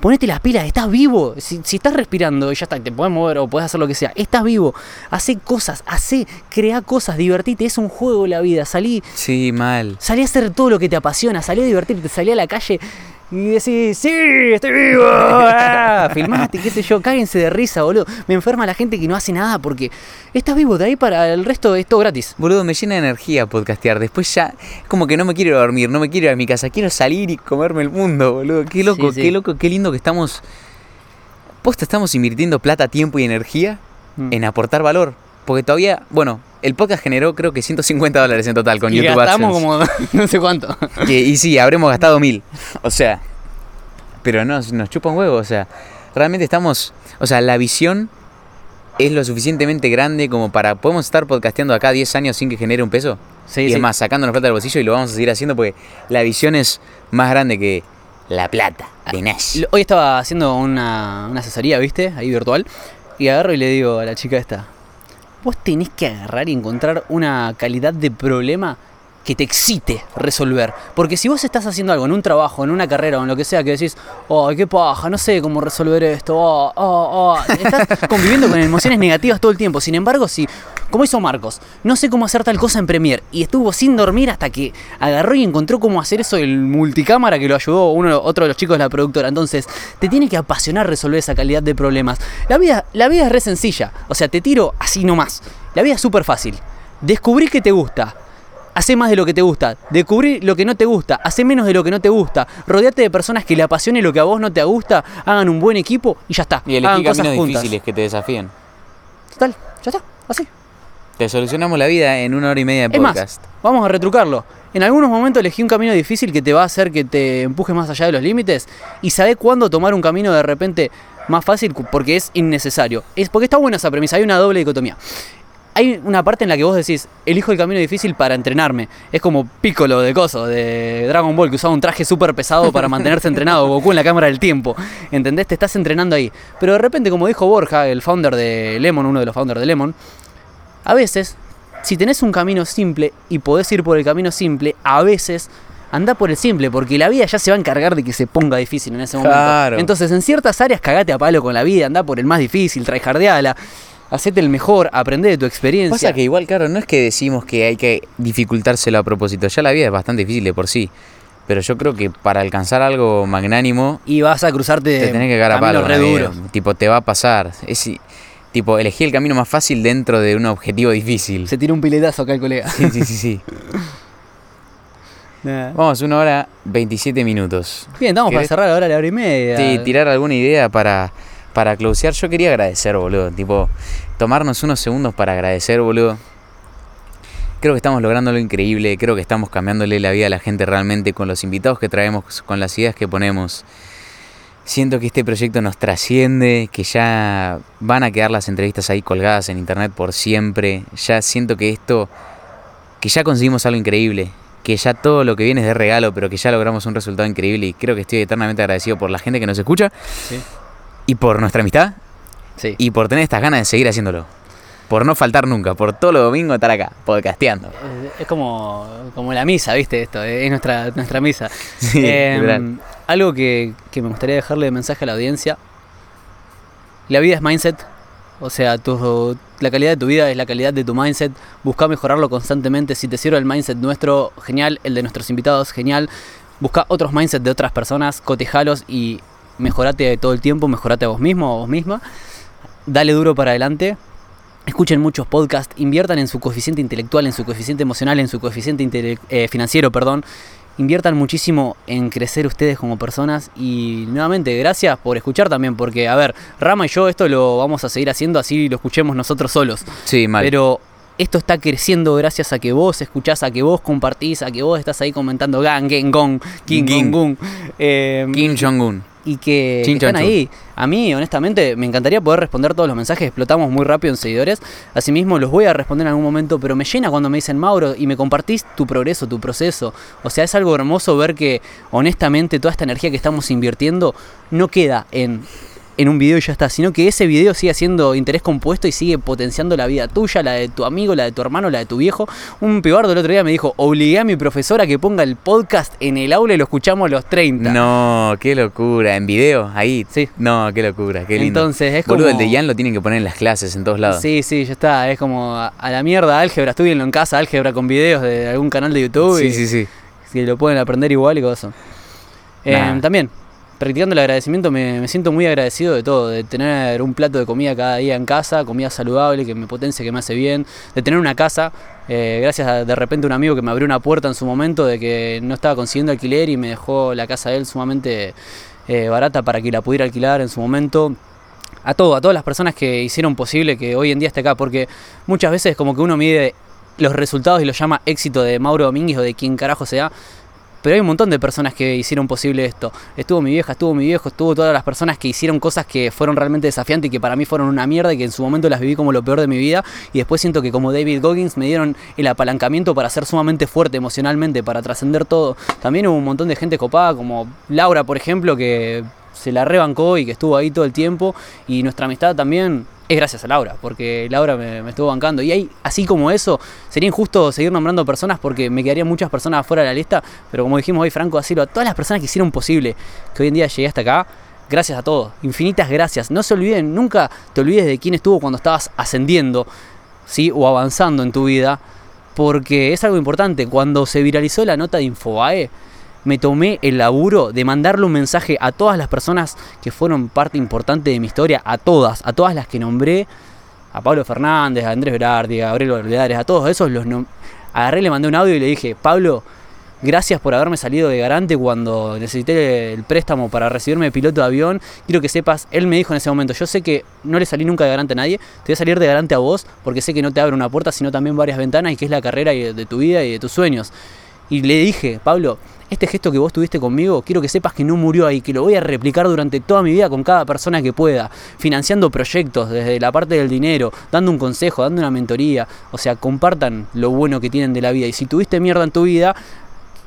ponete las pilas, estás vivo. Si, si estás respirando, ya está, te puedes mover o puedes hacer lo que sea. Estás vivo. Hacé cosas, hacé, crea cosas, divertite. Es un juego la vida. Salí, Sí, mal. Salí a hacer todo lo que te apasiona, salí a divertirte, salí a la calle y decís, sí, estoy vivo. Ah, filmate, qué sé yo, cáguense de risa, boludo. Me enferma la gente que no hace nada porque estás vivo, de ahí para el resto es todo gratis. Boludo, me llena de energía podcastear. Después ya, como que no me quiero ir a dormir, no me quiero ir a mi casa. Quiero salir y comerme el mundo, boludo. Qué loco, Sí, sí. qué loco, qué lindo que estamos. Posta, estamos invirtiendo plata, tiempo y energía Mm. en aportar valor. Porque todavía, bueno, el podcast generó creo que 150 dólares en total con y YouTube gastamos AdSense. como no sé cuánto. Que- y sí, habremos gastado mil. O sea, pero no, nos chupa un huevo. O sea, realmente estamos. O sea, la visión es lo suficientemente grande como para. ¿Podemos estar podcasteando acá 10 años sin que genere un peso? Sí, y sí. es más, sacándonos plata del bolsillo y lo vamos a seguir haciendo porque la visión es más grande que la plata de Nash. Hoy estaba haciendo una, una asesoría, ¿viste? Ahí virtual. Y agarro y le digo a la chica esta, vos tenés que agarrar y encontrar una calidad de problema que te excite resolver. Porque si vos estás haciendo algo en un trabajo, en una carrera o en lo que sea, que decís, oh, qué paja, no sé cómo resolver esto, oh, oh, oh", estás conviviendo con emociones negativas todo el tiempo. Sin embargo, si, como hizo Marcos, no sé cómo hacer tal cosa en Premiere y estuvo sin dormir hasta que agarró y encontró cómo hacer eso el multicámara que lo ayudó uno, otro de los chicos de la productora. Entonces, te tiene que apasionar resolver esa calidad de problemas. La vida, la vida es re sencilla. O sea, te tiro así nomás. La vida es súper fácil. Descubrí que te gusta. Hacé más de lo que te gusta. Descubrí lo que no te gusta. Hacé menos de lo que no te gusta. Rodeate de personas que le apasione lo que a vos no te gusta. Hagan un buen equipo y ya está. Y Hagan elegí cosas caminos juntas. difíciles que te desafíen. Total, ya está. Así. Te solucionamos la vida en una hora y media de Es más, podcast. vamos a retrucarlo. En algunos momentos elegí un camino difícil que te va a hacer que te empujes más allá de los límites y sabés cuándo tomar un camino de repente más fácil porque es innecesario. Es porque está buena esa premisa, hay una doble dicotomía. Hay una parte en la que vos decís, elijo el camino difícil para entrenarme. Es como Piccolo de Coso, de Dragon Ball, que usaba un traje súper pesado para mantenerse entrenado, Goku en la cámara del tiempo. ¿Entendés? Te estás entrenando ahí. Pero de repente, como dijo Borja, el founder de Lemon, uno de los founders de Lemon, a veces, si tenés un camino simple y podés ir por el camino simple, a veces anda por el simple, porque la vida ya se va a encargar de que se ponga difícil en ese momento. Claro. Entonces, en ciertas áreas cagate a palo con la vida, anda por el más difícil, tryhardeala, hacete el mejor, aprende de tu experiencia. Pasa que igual, claro, no es que decimos que hay que dificultárselo a propósito. Ya la vida es bastante difícil de por sí. Pero yo creo que para alcanzar algo magnánimo, y vas a cruzarte te tenés que cagar a palo. re duros. Tipo, te va a pasar. Es, tipo, elegí el camino más fácil dentro de un objetivo difícil. Se tira un piletazo acá el colega. Sí, sí, sí, sí. Nah. Vamos, una hora 27 minutos. Bien, estamos para cerrar ahora la hora y media. Sí, tirar alguna idea para, para closear. Yo quería agradecer, boludo. Tipo, tomarnos unos segundos para agradecer, boludo. Creo que estamos logrando lo increíble. Creo que estamos cambiándole la vida a la gente realmente con los invitados que traemos, con las ideas que ponemos. Siento que este proyecto nos trasciende, que ya van a quedar las entrevistas ahí colgadas en internet por siempre. Ya siento que esto, que ya conseguimos algo increíble, que ya todo lo que viene es de regalo, pero que ya logramos un resultado increíble y creo que estoy eternamente agradecido por la gente que nos escucha Sí. Y por nuestra amistad Sí. y por tener estas ganas de seguir haciéndolo. Por no faltar nunca, por todos los domingos estar acá, podcasteando. Eh, Es como, como la misa, ¿viste? Esto, eh, es nuestra, nuestra misa. Sí, Em, algo que, que me gustaría dejarle de mensaje a la audiencia. La vida es mindset. O sea, tu, la calidad de tu vida es la calidad de tu mindset. Busca mejorarlo constantemente. Si te sirve el mindset nuestro, genial. El de nuestros invitados, genial. Busca otros mindsets de otras personas, cotejalos y mejorate todo el tiempo. Mejorate a vos mismo o a vos misma. Dale duro para adelante. Escuchen muchos podcasts, inviertan en su coeficiente intelectual, en su coeficiente emocional, en su coeficiente eh, financiero, perdón. inviertan muchísimo en crecer ustedes como personas y nuevamente gracias por escuchar también, porque a ver, Rama y yo esto lo vamos a seguir haciendo así lo escuchemos nosotros solos. Sí, mal. Pero esto está creciendo gracias a que vos escuchás, a que vos compartís, a que vos estás ahí comentando Gang, Gang, Gong. Gong, Gung. Eh, Kim Jong-un. y que, que están ahí. A mí, honestamente, me encantaría poder responder todos los mensajes. Explotamos muy rápido en seguidores. Asimismo, los voy a responder en algún momento, pero me llena cuando me dicen, Mauro, y me compartís tu progreso, tu proceso. O sea, es algo hermoso ver que, honestamente, toda esta energía que estamos invirtiendo no queda en en un video y ya está, sino que ese video sigue siendo interés compuesto y sigue potenciando la vida tuya, la de tu amigo, la de tu hermano, la de tu viejo. Un pibardo el otro día me dijo, obligué a mi profesora a que ponga el podcast en el aula y lo escuchamos a los 30. No, qué locura. ¿En video? Ahí. Sí. No, qué locura, qué lindo. Entonces, es Boludo, como- el de Jan lo tienen que poner en las clases, en todos lados. Sí, sí, ya está. Es como a, la mierda álgebra. Estudienlo en casa, álgebra con videos de algún canal de YouTube. sí, y sí, sí. Si lo pueden aprender igual y cosas. Eh, Nah. también, practicando el agradecimiento, me, siento muy agradecido de todo. De tener un plato de comida cada día en casa, comida saludable, que me potencia, que me hace bien. De tener una casa. eh, gracias a de repente un amigo que me abrió una puerta en su momento de que no estaba consiguiendo alquiler y me dejó la casa de él sumamente eh, barata para que la pudiera alquilar en su momento a todo, a todas las personas que hicieron posible que hoy en día esté acá, porque muchas veces como que uno mide los resultados y lo llama éxito de Mauro Domínguez o de quien carajo sea, pero hay un montón de personas que hicieron posible esto. Estuvo mi vieja, estuvo mi viejo, estuvo todas las personas que hicieron cosas que fueron realmente desafiantes y que para mí fueron una mierda y que en su momento las viví como lo peor de mi vida. Y después siento que como David Goggins me dieron el apalancamiento para ser sumamente fuerte emocionalmente, para trascender todo. También hubo un montón de gente copada, como Laura, por ejemplo, que se la rebancó y que estuvo ahí todo el tiempo. Y nuestra amistad también es gracias a Laura, porque Laura me, estuvo bancando. Y ahí, así como eso, sería injusto seguir nombrando personas porque me quedarían muchas personas fuera de la lista. Pero como dijimos hoy, Franco Asilo, a todas las personas que hicieron posible que hoy en día llegué hasta acá, gracias a todos. Infinitas gracias. No se olviden, nunca te olvides de quién estuvo cuando estabas ascendiendo, ¿sí? O avanzando en tu vida. Porque es algo importante. Cuando se viralizó la nota de Infobae, me tomé el laburo de mandarle un mensaje a todas las personas que fueron parte importante de mi historia, a todas, a todas las que nombré, a Pablo Fernández, a Andrés Berardi, a Gabriel Oleares, a todos esos los agarré, le mandé un audio y le dije, Pablo, gracias por haberme salido de garante cuando necesité el préstamo para recibirme de piloto de avión. Quiero que sepas, él me dijo en ese momento, yo sé que no le salí nunca de garante a nadie, te voy a salir de garante a vos porque sé que no te abre una puerta, sino también varias ventanas y que es la carrera de tu vida y de tus sueños. Y le dije, Pablo, este gesto que vos tuviste conmigo, quiero que sepas que no murió ahí, que lo voy a replicar durante toda mi vida con cada persona que pueda, financiando proyectos desde la parte del dinero, dando un consejo, dando una mentoría. O sea, compartan lo bueno que tienen de la vida. Y si tuviste mierda en tu vida,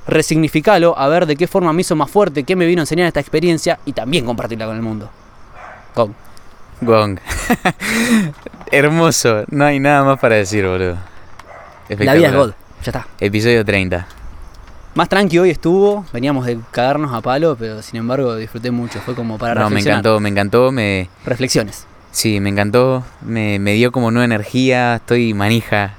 resignificalo, a ver de qué forma me hizo más fuerte, qué me vino a enseñar esta experiencia y también compartirla con el mundo. Con. Gong. Hermoso. No hay nada más para decir, boludo. La vida es. God. Ya está. Episodio 30. Más tranqui hoy estuvo, veníamos de cagarnos a palo, pero sin embargo disfruté mucho. Fue como para No, me encantó, me encantó, me... Reflexiones. Sí, me encantó, me, me dio como nueva energía, estoy manija.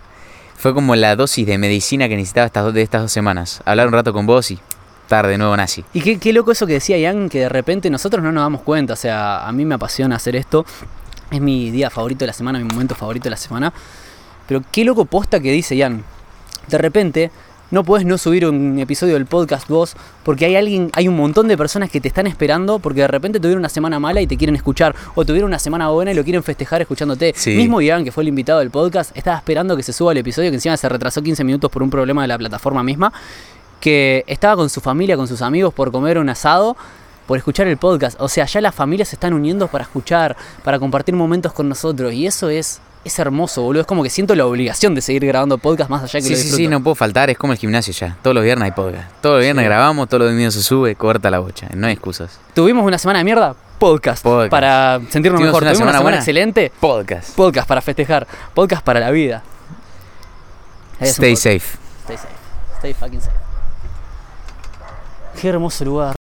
Fue como la dosis de medicina que necesitaba estas, dos- de estas dos semanas. Hablar un rato con vos y estar de nuevo nazi. Y qué, qué loco eso que decía Ian, que de repente nosotros no nos damos cuenta. O sea, a mí me apasiona hacer esto. Es mi día favorito de la semana, mi momento favorito de la semana. Pero qué loco posta que dice Ian. De repente, no puedes no subir un episodio del podcast vos, porque hay alguien, hay un montón de personas que te están esperando, porque de repente tuvieron una semana mala y te quieren escuchar, o tuvieron una semana buena y lo quieren festejar escuchándote. Sí. Mismo Ian, que fue el invitado del podcast, estaba esperando que se suba el episodio, que encima se retrasó 15 minutos por un problema de la plataforma misma que estaba con su familia, con sus amigos por comer un asado, por escuchar el podcast. O sea, ya las familias se están uniendo para escuchar, para compartir momentos con nosotros. Y eso es, es hermoso, boludo. Es como que siento la obligación de seguir grabando podcast más allá que Sí, lo sí, sí, disfruto. no puedo faltar, es como el gimnasio ya. Todos los viernes hay podcast. Todos los viernes Sí. grabamos, todos los domingos se sube, corta la bocha. No hay excusas. Tuvimos una semana de mierda, podcast. Podcast. Para sentirnos Tuvimos mejor. una Tuvimos una semana semana buena. excelente, Podcast. podcast para festejar. Podcast para la vida. Stay safe. Stay safe. Stay fucking safe. Qué hermoso lugar.